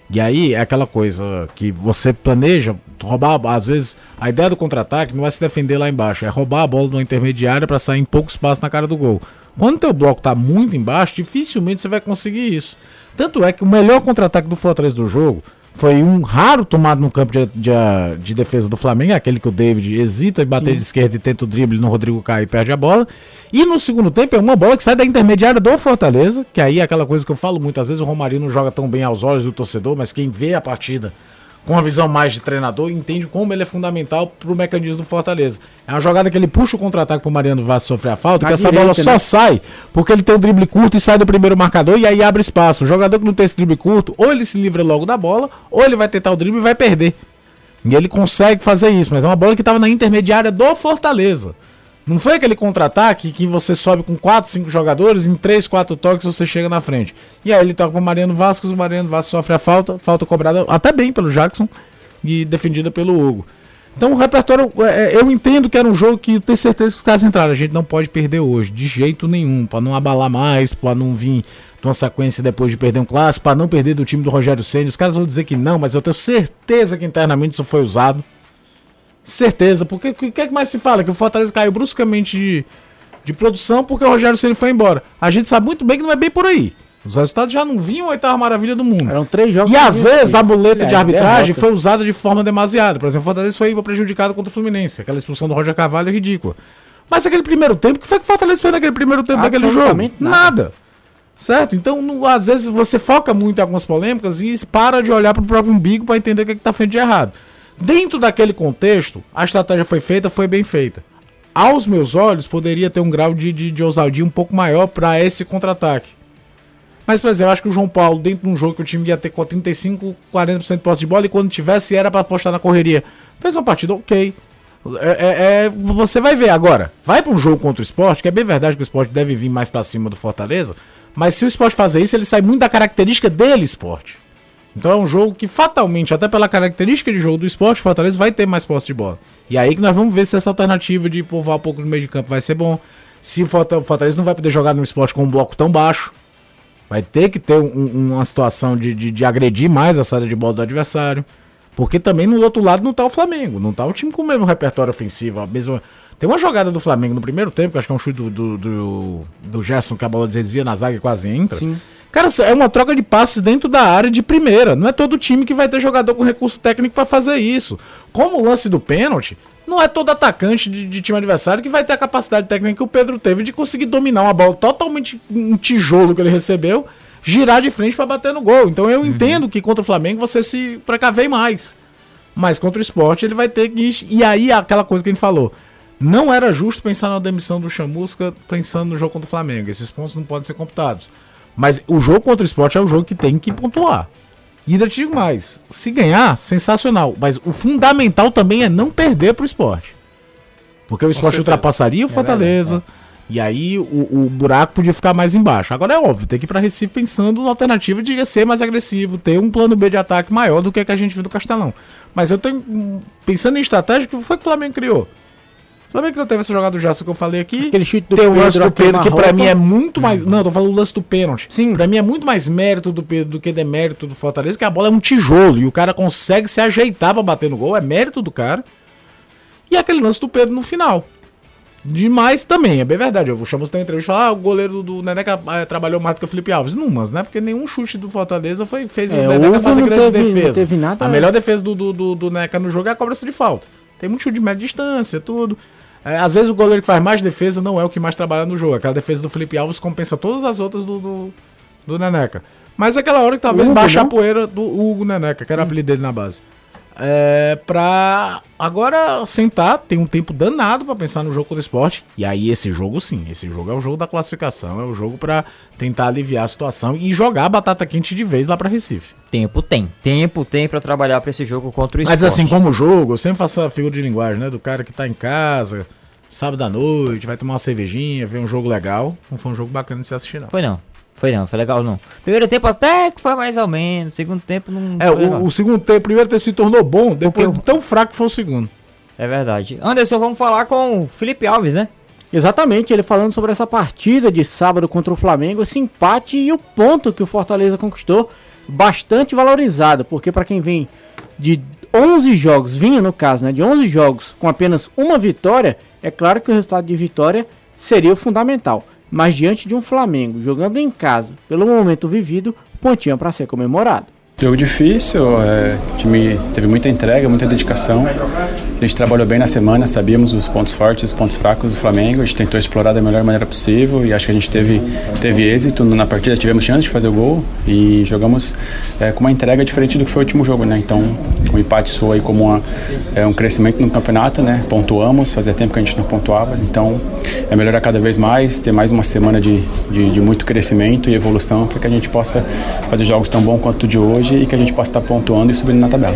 E aí é aquela coisa que você planeja roubar, às vezes, a ideia do contra-ataque não é se defender lá embaixo, é roubar a bola numa intermediária para sair em pouco espaço na cara do gol. Quando teu bloco tá muito embaixo, dificilmente você vai conseguir isso. Tanto é que o melhor contra-ataque do Fortaleza do jogo foi um raro tomado no campo de, de, de defesa do Flamengo, aquele que o David hesita e bater de esquerda e tenta o drible no Rodrigo Caio e perde a bola. E no segundo tempo é uma bola que sai da intermediária do Fortaleza, que aí é aquela coisa que eu falo muitas vezes, o Romarinho não joga tão bem aos olhos do torcedor, mas quem vê a partida com uma visão mais de treinador entende como ele é fundamental pro mecanismo do Fortaleza. É uma jogada que ele puxa o contra-ataque pro Mariano Vaz sofrer a falta, Na que essa direita, bola só né? sai porque ele tem um drible curto e sai do primeiro marcador e aí abre espaço. O jogador que não tem esse drible curto, ou ele se livra logo da bola, ou ele vai tentar o drible e vai perder. E ele consegue fazer isso, mas é uma bola que estava na intermediária do Fortaleza. Não foi aquele contra-ataque que você sobe com 4, 5 jogadores, em 3, 4 toques você chega na frente. E aí ele toca pro Mariano Vasco, o Mariano Vasco sofre a falta, falta cobrada até bem pelo Jackson e defendida pelo Hugo. Então o repertório, é, eu entendo que era um jogo que tenho certeza que os caras entraram. A gente não pode perder hoje, de jeito nenhum, para não abalar mais, para não vir de uma sequência depois de perder um clássico, para não perder do time do Rogério Senna. Os caras vão dizer que não, mas eu tenho certeza que internamente isso foi usado. Certeza, porque o que, é que mais se fala? Que o Fortaleza caiu bruscamente de, de produção porque o Rogério Senna foi embora. A gente sabe muito bem que não é bem por aí. Os resultados já não vinham a oitava maravilha do mundo. Eram três jogos. E às vezes a muleta de Aliás, arbitragem derrota. foi usada de forma demasiada. Por exemplo, o Fortaleza foi prejudicado contra o Fluminense. Aquela expulsão do Roger Carvalho é ridícula. Mas aquele primeiro tempo, o que foi que o Fortaleza fez naquele primeiro tempo daquele jogo? Nada. nada. Certo? Então, não- às vezes você foca muito em algumas polêmicas e para de olhar para o próprio umbigo para entender o que está feito de errado. Dentro daquele contexto, a estratégia foi feita, foi bem feita. Aos meus olhos, poderia ter um grau de, de, de ousadia um pouco maior para esse contra-ataque. Mas, por exemplo, eu acho que o João Paulo, dentro de um jogo que o time ia ter com 35, 40% de posse de bola, e quando tivesse era para apostar na correria. Fez uma partida ok. É, é- é- você vai ver agora. Vai para um jogo contra o esporte, que é bem verdade que o esporte deve vir mais para cima do Fortaleza. Mas se o esporte fazer isso, ele sai muito da característica dele, esporte. Então é um jogo que fatalmente, até pela característica de jogo do esporte, Fortaleza vai ter mais posse de bola. E aí que nós vamos ver se essa alternativa de povoar um pouco no meio de campo vai ser bom. Se o Fortaleza não vai poder jogar no esporte com um bloco tão baixo. Vai ter que ter um- uma situação de, de, de agredir mais a saída de bola do adversário. Porque também no outro lado não tá o Flamengo. Não tá o time com o mesmo repertório ofensivo. A mesma... Tem uma jogada do Flamengo no primeiro tempo, que acho que é um chute do, do, do, do Gerson, que a bola desvia na zaga e quase entra. Sim. Cara, é uma troca de passes dentro da área de primeira. Não é todo time que vai ter jogador com recurso técnico para fazer isso. Como o lance do pênalti, não é todo atacante de, de, time adversário que vai ter a capacidade técnica que o Pedro teve de conseguir dominar uma bola totalmente um tijolo que ele recebeu, girar de frente para bater no gol. Então eu uhum. entendo que contra o Flamengo você se precavei mais. Mas contra o esporte ele vai ter que. E aí aquela coisa que a gente falou. Não era justo pensar na demissão do Chamusca pensando no jogo contra o Flamengo. Esses pontos não podem ser computados. Mas o jogo contra o esporte é o jogo que tem que pontuar. E ainda te digo mais: se ganhar, sensacional. Mas o fundamental também é não perder pro esporte. Porque o esporte ultrapassaria o é Fortaleza. É e aí o, o, buraco podia ficar mais embaixo. Agora é óbvio, tem que ir pra Recife pensando na alternativa de ser mais agressivo, ter um plano B de ataque maior do que, a que a gente viu do Castelão. Mas eu tenho. Pensando em estratégia, o que foi que o Flamengo criou? O Flamengo não teve essa jogada do Jasso que eu falei aqui. Aquele chute do tem o lance do Pedro, que pra mim é muito mais. Não, tô falando o lance do pênalti. Sim. Pra mim é muito mais mérito do Pedro do que demérito do Fortaleza, que a bola é um tijolo e o cara consegue se ajeitar pra bater no gol. É mérito do cara. E aquele lance do Pedro no final. Demais também, é bem verdade. Eu chamo você entrevista e falar, ah, o goleiro do Neneca é, trabalhou mais do que o Felipe Alves. Numas, né? Porque nenhum chute do Fortaleza foi, fez é, o Neneca fazer grande teve, defesa. Teve nada, a melhor defesa do, do, do, do Neneca no jogo é a cobrança de falta. Tem muito chute de média distância, tudo. É, às vezes o goleiro que faz mais defesa não é o que mais trabalha no jogo. Aquela defesa do Felipe Alves compensa todas as outras do, do, do Neneca. Mas é aquela hora que talvez baixe a poeira do Hugo Neneca, que era o apelido dele na base é, pra agora sentar, tem um tempo danado para pensar no jogo do esporte. E aí, esse jogo sim, esse jogo é o jogo da classificação, é o jogo para tentar aliviar a situação e jogar a batata quente de vez lá para Recife. Tempo tem, tempo tem para trabalhar para esse jogo contra o esporte. Mas assim, como jogo, eu sempre faço a figura de linguagem, né? Do cara que tá em casa, sábado à noite, vai tomar uma cervejinha, ver um jogo legal. Não foi um jogo bacana de se assistir, não. Foi não. Foi não, foi legal não. Primeiro tempo até que foi mais ou menos, segundo tempo não. É, o, o, segundo tempo, primeiro tempo se tornou bom, depois Porque tão fraco que foi o segundo. É verdade. Anderson, vamos falar com o Felipe Alves, né? Exatamente, ele falando sobre essa partida de sábado contra o Flamengo, esse empate e o ponto que o Fortaleza conquistou, bastante valorizado, porque para quem vem de 11 jogos, vinha no caso, né, de 11 jogos com apenas uma vitória, é claro que o resultado de vitória seria o fundamental mas diante de um Flamengo jogando em casa, pelo momento vivido, pontinho para ser comemorado. Jogo difícil, é, o time teve muita entrega, muita dedicação. A gente trabalhou bem na semana, sabíamos os pontos fortes, os pontos fracos do Flamengo. A gente tentou explorar da melhor maneira possível e acho que a gente teve, teve êxito na partida. Tivemos chance de fazer o gol e jogamos é, com uma entrega diferente do que foi o último jogo, né? Então, o empate soa aí como uma, é, um crescimento no campeonato, né? Pontuamos, fazia tempo que a gente não pontuava. Então, é melhorar cada vez mais, ter mais uma semana de, de, de muito crescimento e evolução para que a gente possa fazer jogos tão bons quanto o de hoje hoje e que a gente possa estar pontuando e subindo na tabela.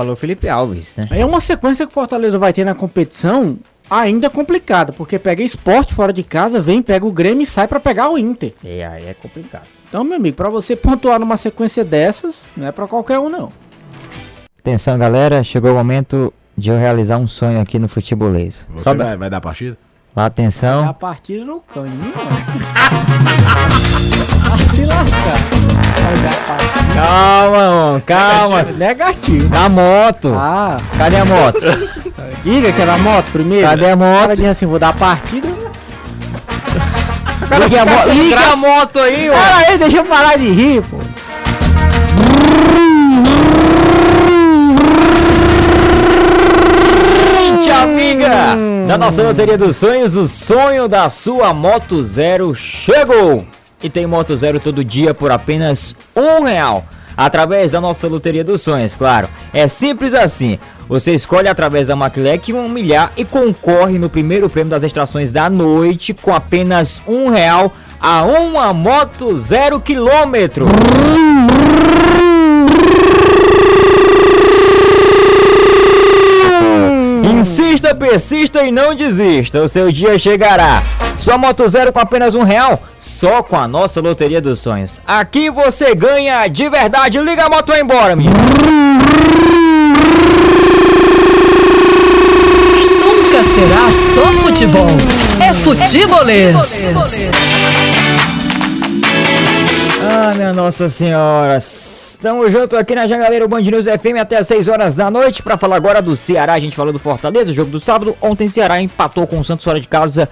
Falou Felipe Alves, né? É uma sequência que o Fortaleza vai ter na competição ainda complicada, porque pega esporte fora de casa, vem, pega o Grêmio e sai para pegar o Inter. E aí é complicado. Então, meu amigo, para você pontuar numa sequência dessas, não é para qualquer um não. Atenção, galera, chegou o momento de eu realizar um sonho aqui no futebolês. Você vai, vai dar partida? Atenção. A partida no caninho. se lascar. Calma, calma. Negativo. Na moto. Ah. Cadê a moto? Diga que é na moto primeiro. Cadê a moto? Cara, assim, vou dar a partida. Liga a, mo liga a moto aí, ó. Pera aí, deixa eu parar de rir, pô. Gente amiga da nossa loteria dos sonhos, o sonho da sua Moto Zero chegou! E tem Moto Zero todo dia por apenas um real. Através da nossa loteria dos sonhos, claro. É simples assim. Você escolhe através da Maclec um milhar e concorre no primeiro prêmio das extrações da noite com apenas um real a uma moto zero quilômetro. Insista, persista e não desista. O seu dia chegará. Sua moto zero com apenas um real, só com a nossa loteria dos sonhos. Aqui você ganha de verdade. Liga a moto e embora, minha. Nunca será só futebol. É futebolês. Ah, minha Nossa Senhora. Estamos juntos aqui na Jangaleira Band News FM até as 6 horas da noite para falar agora do Ceará. A gente falou do Fortaleza, jogo do sábado. Ontem Ceará empatou com o Santos fora de casa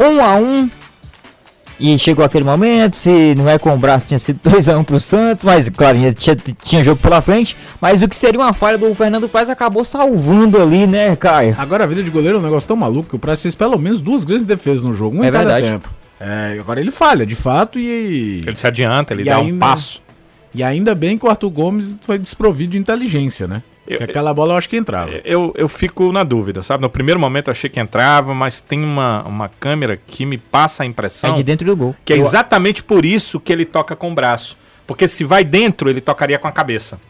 1 a 1 E chegou aquele momento, se não é com o braço, tinha sido 2x1 pro Santos, mas claro, tinha, tinha jogo pela frente. Mas o que seria uma falha do Fernando Praz acabou salvando ali, né, Caio? Agora a vida de goleiro é um negócio tão maluco que o Praz fez pelo menos duas grandes defesas no jogo, um É em cada verdade. tempo. É, agora ele falha, de fato, e. Ele se adianta, ele E dá um ainda- passo. E ainda bem que o Arthur Gomes foi desprovido de inteligência, né? Eu- Porque aquela bola eu acho que entrava. Eu, eu fico na dúvida, sabe? No primeiro momento eu achei que entrava, mas tem uma, uma câmera que me passa a É impressão de dentro do gol. que é exatamente por isso que ele toca com o braço. Porque se vai dentro, ele tocaria com a cabeça.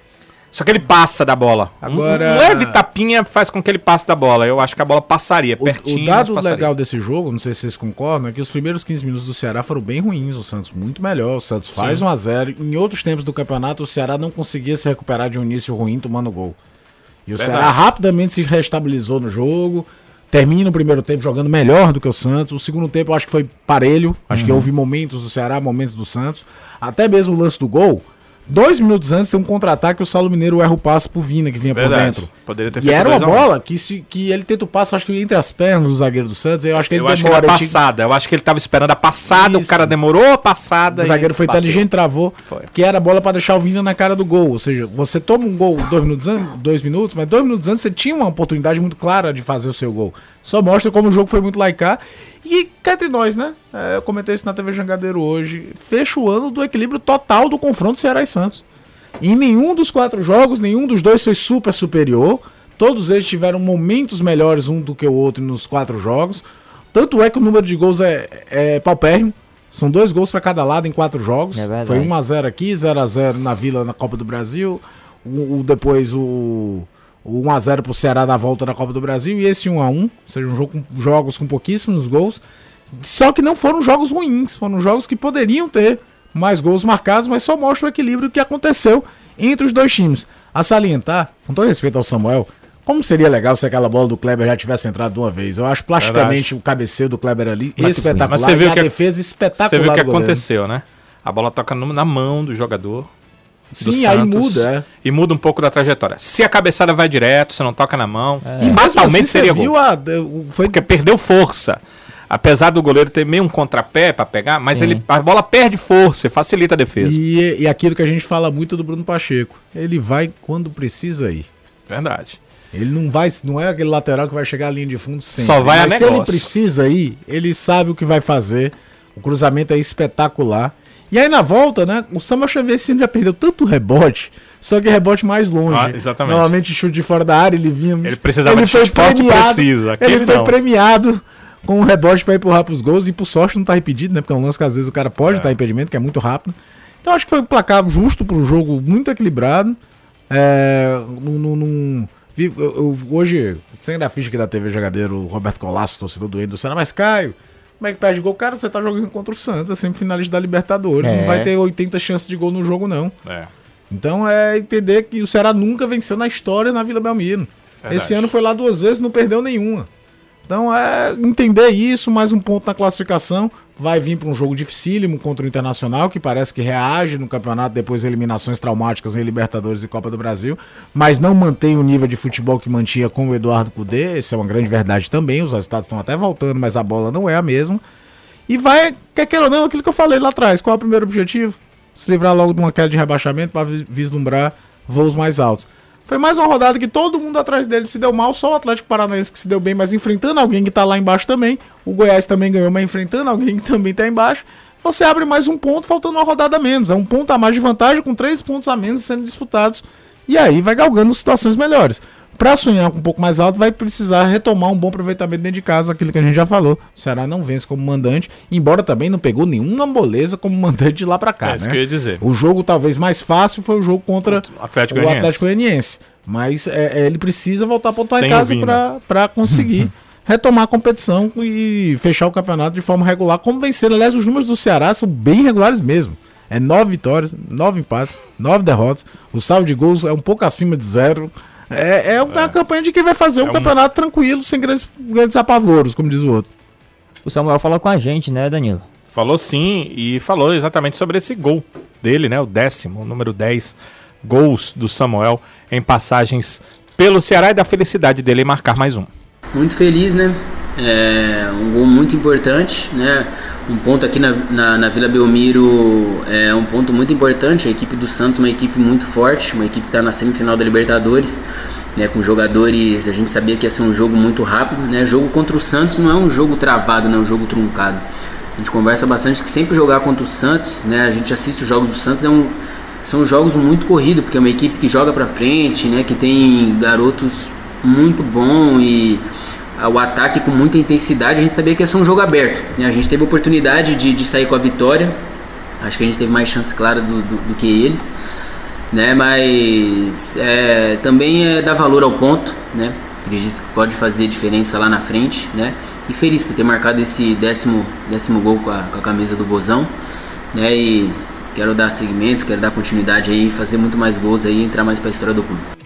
Só que ele passa da bola. Agora- Um, leve tapinha faz com que ele passe da bola. Eu acho que a bola passaria, O, pertinho. o dado legal desse jogo, não sei se vocês concordam, é que os primeiros 15 minutos do Ceará foram bem ruins. O Santos muito melhor. O Santos faz 1 a 0 Em outros tempos do campeonato, o Ceará não conseguia se recuperar de um início ruim tomando gol. E o Verdade. Ceará rapidamente se restabilizou no jogo. Termina o primeiro tempo jogando melhor do que o Santos. O segundo tempo eu acho que foi parelho. Acho Uhum. que houve momentos do Ceará, momentos do Santos. Até mesmo o lance do gol. Dois minutos antes tem um contra-ataque, o Saulo Mineiro erra o passe pro Vina, que vinha por Verdade. dentro. Poderia ter E feito era uma 2 a 1. bola que, se, que ele tenta o passo, acho que entre as pernas do zagueiro do Santos. Eu acho que ele Eu acho que era demora. ele tinha- passada. Eu acho que ele tava esperando a passada, o Isso. cara demorou a passada. O zagueiro e foi bateu. inteligente, travou. Foi. Que era a bola pra deixar o Vina na cara do gol. Ou seja, você toma um gol dois minutos antes, dois minutos, mas dois minutos antes você tinha uma oportunidade muito clara de fazer o seu gol. Só mostra como o jogo foi muito laicar. E cá entre nós, né? É, eu comentei isso na TV Jangadeiro hoje. Fecha o ano do equilíbrio total do confronto Ceará e Santos. Em nenhum dos quatro jogos, nenhum dos dois foi super superior. Todos eles tiveram momentos melhores um do que o outro nos quatro jogos. Tanto é que o número de gols é, é paupérrimo. São dois gols para cada lado em quatro jogos. É foi 1x0 aqui, 0x0 na Vila na Copa do Brasil. O, o- depois o, o 1x0 pro Ceará na volta da Copa do Brasil. E esse 1x1. Ou seja, um jogo com, jogos com pouquíssimos gols. Só que não foram jogos ruins. Foram jogos que poderiam ter mais gols marcados, mas só mostra o equilíbrio que aconteceu entre os dois times. A salientar, com todo respeito ao Samuel, como seria legal se aquela bola do Kleber já tivesse entrado de uma vez. Eu acho plasticamente o cabeceio do Kleber ali Mas- espetacular. mas você viu e a que- defesa espetacular Você viu o que do goleiro. aconteceu, né? A bola toca no- na mão do jogador. Sim, aí muda, é. E muda um pouco da trajetória. Se a cabeçada vai direto, se não toca na mão, E mesmo fatalmente assim, seria gol. a, foi Porque perdeu força. Apesar do goleiro ter meio um contrapé pra pegar, mas ele, a bola perde força e facilita a defesa. E, e aquilo que a gente fala muito do Bruno Pacheco. Ele vai quando precisa ir. Verdade. Ele não vai, não é aquele lateral que vai chegar à linha de fundo sempre. Só vai a Mas se ele negócio. precisa ir, ele sabe o que vai fazer. O cruzamento é espetacular. E aí na volta, né? O esse ano já perdeu tanto rebote, só que rebote mais longe. Ah, exatamente. Normalmente chute de fora da área, ele vinha. Ele precisava de chute forte e preciso, aquele Ele foi não. premiado com um rebote pra empurrar pros gols e por sorte não tá impedido, né? Porque é um lance que às vezes o cara pode estar impedimento, que é muito rápido. Então acho que foi um placar justo pro jogo, muito equilibrado. É, eu- eu- hoje, sem da ficha aqui da TV Jogadeiro, o Roberto Colasso, torcedor do Endo, Senna, mas Caio, como é que perde gol? Cara, você tá jogando contra o Santos, é sempre finalista da Libertadores, É. não vai ter 80 chances de gol no jogo, não. É. Então é entender que o Ceará nunca venceu na história na Vila Belmiro. Verdade. Esse ano foi lá duas vezes, não perdeu nenhuma. Então é entender isso, mais um ponto na classificação. Vai vir para um jogo dificílimo contra o Internacional, que parece que reage no campeonato depois de eliminações traumáticas em Libertadores e Copa do Brasil, mas não mantém o nível de futebol que mantinha com o Eduardo Cudê. Isso é uma grande verdade também. Os resultados estão até voltando, mas a bola não é a mesma. E vai, quer queira ou não, aquilo que eu falei lá atrás. Qual é o primeiro objetivo? Se livrar logo de uma queda de rebaixamento para vislumbrar voos mais altos. Foi mais uma rodada que todo mundo atrás dele se deu mal, só o Atlético Paranaense que se deu bem, mas enfrentando alguém que tá lá embaixo também. O Goiás também ganhou, mas enfrentando alguém que também tá embaixo. Você abre mais um ponto, faltando uma rodada a menos. É um ponto a mais de vantagem, com três pontos a menos sendo disputados. E aí vai galgando situações melhores. Pra sonhar com um pouco mais alto, vai precisar retomar um bom aproveitamento dentro de casa, aquilo que a gente já falou. O Ceará não vence como mandante, embora também não pegou nenhuma moleza como mandante de lá pra cá, É isso né? que eu ia dizer. O jogo talvez mais fácil foi o jogo contra O Atlético o Goianiense. Atlético Goianiense. Mas é, é, ele precisa voltar a pontuar Sem em casa pra conseguir retomar a competição e fechar o campeonato de forma regular, como vencer. Aliás, os números do Ceará são bem regulares mesmo. É nove vitórias, nove empates, nove derrotas. O saldo de gols é um pouco acima de zero. É, é uma campanha de quem vai fazer um, É um- campeonato tranquilo, sem grandes, grandes apavoros, como diz o outro. O Samuel falou com a gente, né, Danilo? Falou sim e falou exatamente sobre esse gol dele, né? O décimo, o número 10 gols do Samuel em passagens pelo Ceará e da felicidade dele em marcar mais um. Muito feliz, né? É um gol muito importante, né? Um ponto aqui na, na, na, Vila Belmiro é um ponto muito importante. A equipe do Santos é uma equipe muito forte, uma equipe que está na semifinal da Libertadores, né? Com jogadores, a gente sabia que ia ser um jogo muito rápido, né? Jogo contra o Santos não é um jogo travado, não é um jogo truncado. A gente conversa bastante que sempre jogar contra o Santos, né? A gente assiste os jogos do Santos é um são jogos muito corridos, porque é uma equipe que joga para frente, né? Que tem garotos muito bom e o ataque com muita intensidade. A gente sabia que ia ser um jogo aberto. Né? A gente teve oportunidade de, de sair com a vitória. Acho que a gente teve mais chance, claro, do, do, do que eles. Né? Mas é, também é dar valor ao ponto. Né? Acredito que pode fazer diferença lá na frente. Né? E feliz por ter marcado esse décimo, décimo gol com a, com a camisa do Vozão. Né? E quero dar seguimento, quero dar continuidade aí, fazer muito mais gols aí, entrar mais para a história do clube.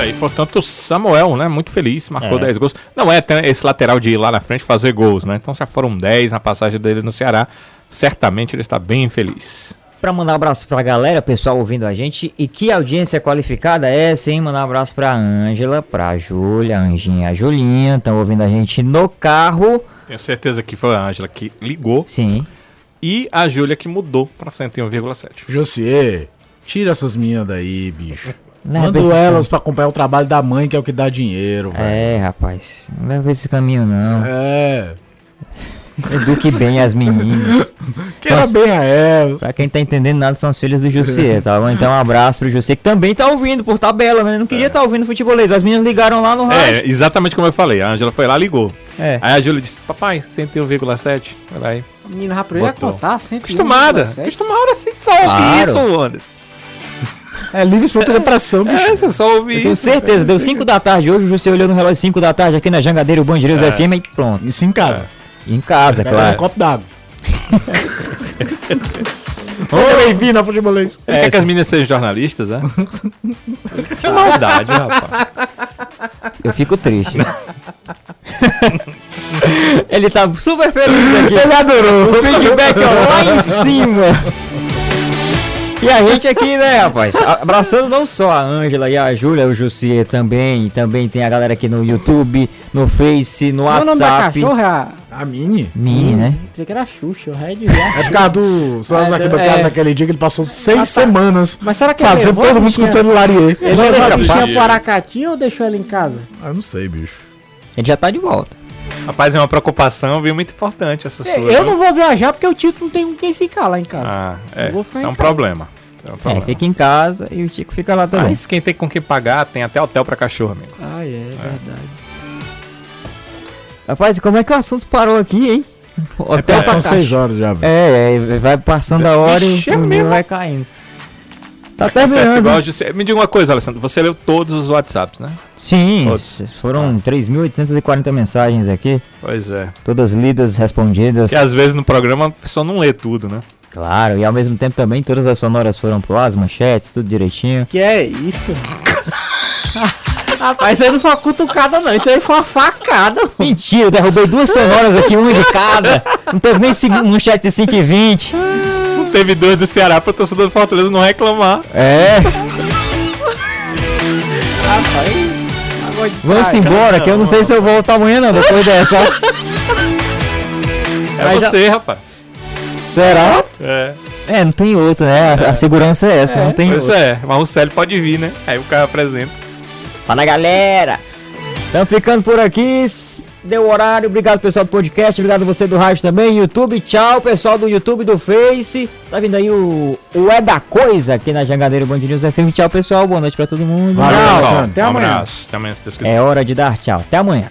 Aí, portanto, o Samuel, né? Muito feliz, marcou é. 10 gols. Não é esse lateral de ir lá na frente fazer gols, né? Então já foram 10 na passagem dele no Ceará. Certamente ele está bem feliz. Para mandar um abraço pra galera, pessoal ouvindo a gente. E que audiência qualificada é essa, hein? Mandar um abraço pra Ângela, pra Júlia, Anjinha, a Julinha. Estão ouvindo a gente no carro. Tenho certeza que foi a Ângela que ligou. Sim. E a Júlia que mudou pra 101,7. Josier, tira essas minhas daí, bicho. Não Mando elas para acompanhar o trabalho da mãe, que é o que dá dinheiro. É, rapaz. Não leva esse caminho, não. É. Eduque bem as meninas. Queira então, bem a elas. Pra quem tá entendendo nada, são as filhas do Jussier, tá bom? Então um abraço pro Jussier, que também tá ouvindo por tabela, né? Não queria estar é. tá ouvindo futebolês. As meninas ligaram lá no rádio. É, exatamente como eu falei. A Angela foi lá ligou. É. Aí a Júlia disse, papai, 101,7. Olha aí. A menina já ia contar 101,7. Acostumada. Acostumada assim, só ouvir claro. isso, Anderson. É livre espontânea pressão, bicho. É, você só ouve Eu tenho certeza, deu 5 da tarde hoje, você olhou no relógio 5 da tarde aqui na Jangadeira, o Band News é. FM e pronto. Isso em casa. É. Em casa, claro. Um copo d'água. Seja bem-vindo ao futebolês. É, quer que as meninas sejam jornalistas, é? que maldade, rapaz. Eu fico triste. Ele tá super feliz aqui. Ele adorou. O feedback lá em cima. E a gente aqui, né, rapaz? Abraçando não só a Ângela e a Júlia, o Jussier também. Também tem a galera aqui no YouTube, no Face, no WhatsApp. O nome da cachorra é a... Mini? Mini, né? Pensei que era Xuxa, o Red É por causa do. Só é, aqui é. naquele dia que ele passou seis ah, tá. semanas Mas será que fazendo todo mundo escutando Larier. Ele levou a bichinha pro Aracati ou deixou ela em casa? Ah, não sei, bicho. Ele já tá de volta. Rapaz, é uma preocupação, viu, muito importante essa sua. Eu não vou viajar porque o Tico não tem com quem ficar lá em casa. Ah, é. Isso é um problema. É, um problema. é, fica em casa e o Tico fica lá também. Mas quem tem com quem pagar, tem até hotel pra cachorro, amigo. Ah, é, é. verdade. Rapaz, como é que o assunto parou aqui, hein? Hotel é, são seis horas já. É, é, vai passando a hora Ixi, e o é vai caindo. Tá terminando. Igual de... Me diga uma coisa, Alessandro. Você leu todos os WhatsApps, né? Sim, todos. foram ah. 3.840 mensagens aqui. Pois é. Todas lidas, respondidas. E às vezes no programa a pessoa não lê tudo, né? Claro, e ao mesmo tempo também todas as sonoras foram pro as manchetes, tudo direitinho. Que é isso? Rapaz, isso aí não foi uma cutucada, não. Isso aí foi uma facada. Mentira, derrubei duas sonoras aqui, uma de cada. Não teve nem manchete de 5 e 20 teve dois do Ceará pra torcedor do Fortaleza não reclamar. É. Vamos embora, que eu não sei se eu volto amanhã não, depois dessa. É Mas você, já... rapaz. Será? É. É, não tem outro, né? A, é. a segurança é essa, é. não tem pois outro. é, mas o Célio pode vir, né? Aí o cara apresenta. Fala galera! Estamos ficando por aqui deu o horário. Obrigado, pessoal do podcast. Obrigado você do rádio também. YouTube, tchau, pessoal do YouTube do Face. Tá vindo aí o, o É da Coisa aqui na Jangadeiro Band News FM. Tchau, pessoal. Boa noite pra todo mundo. Valeu, pessoal. Até um amanhã. Abraço. Até amanhã, se Deus quiser. É hora de dar tchau. Até amanhã.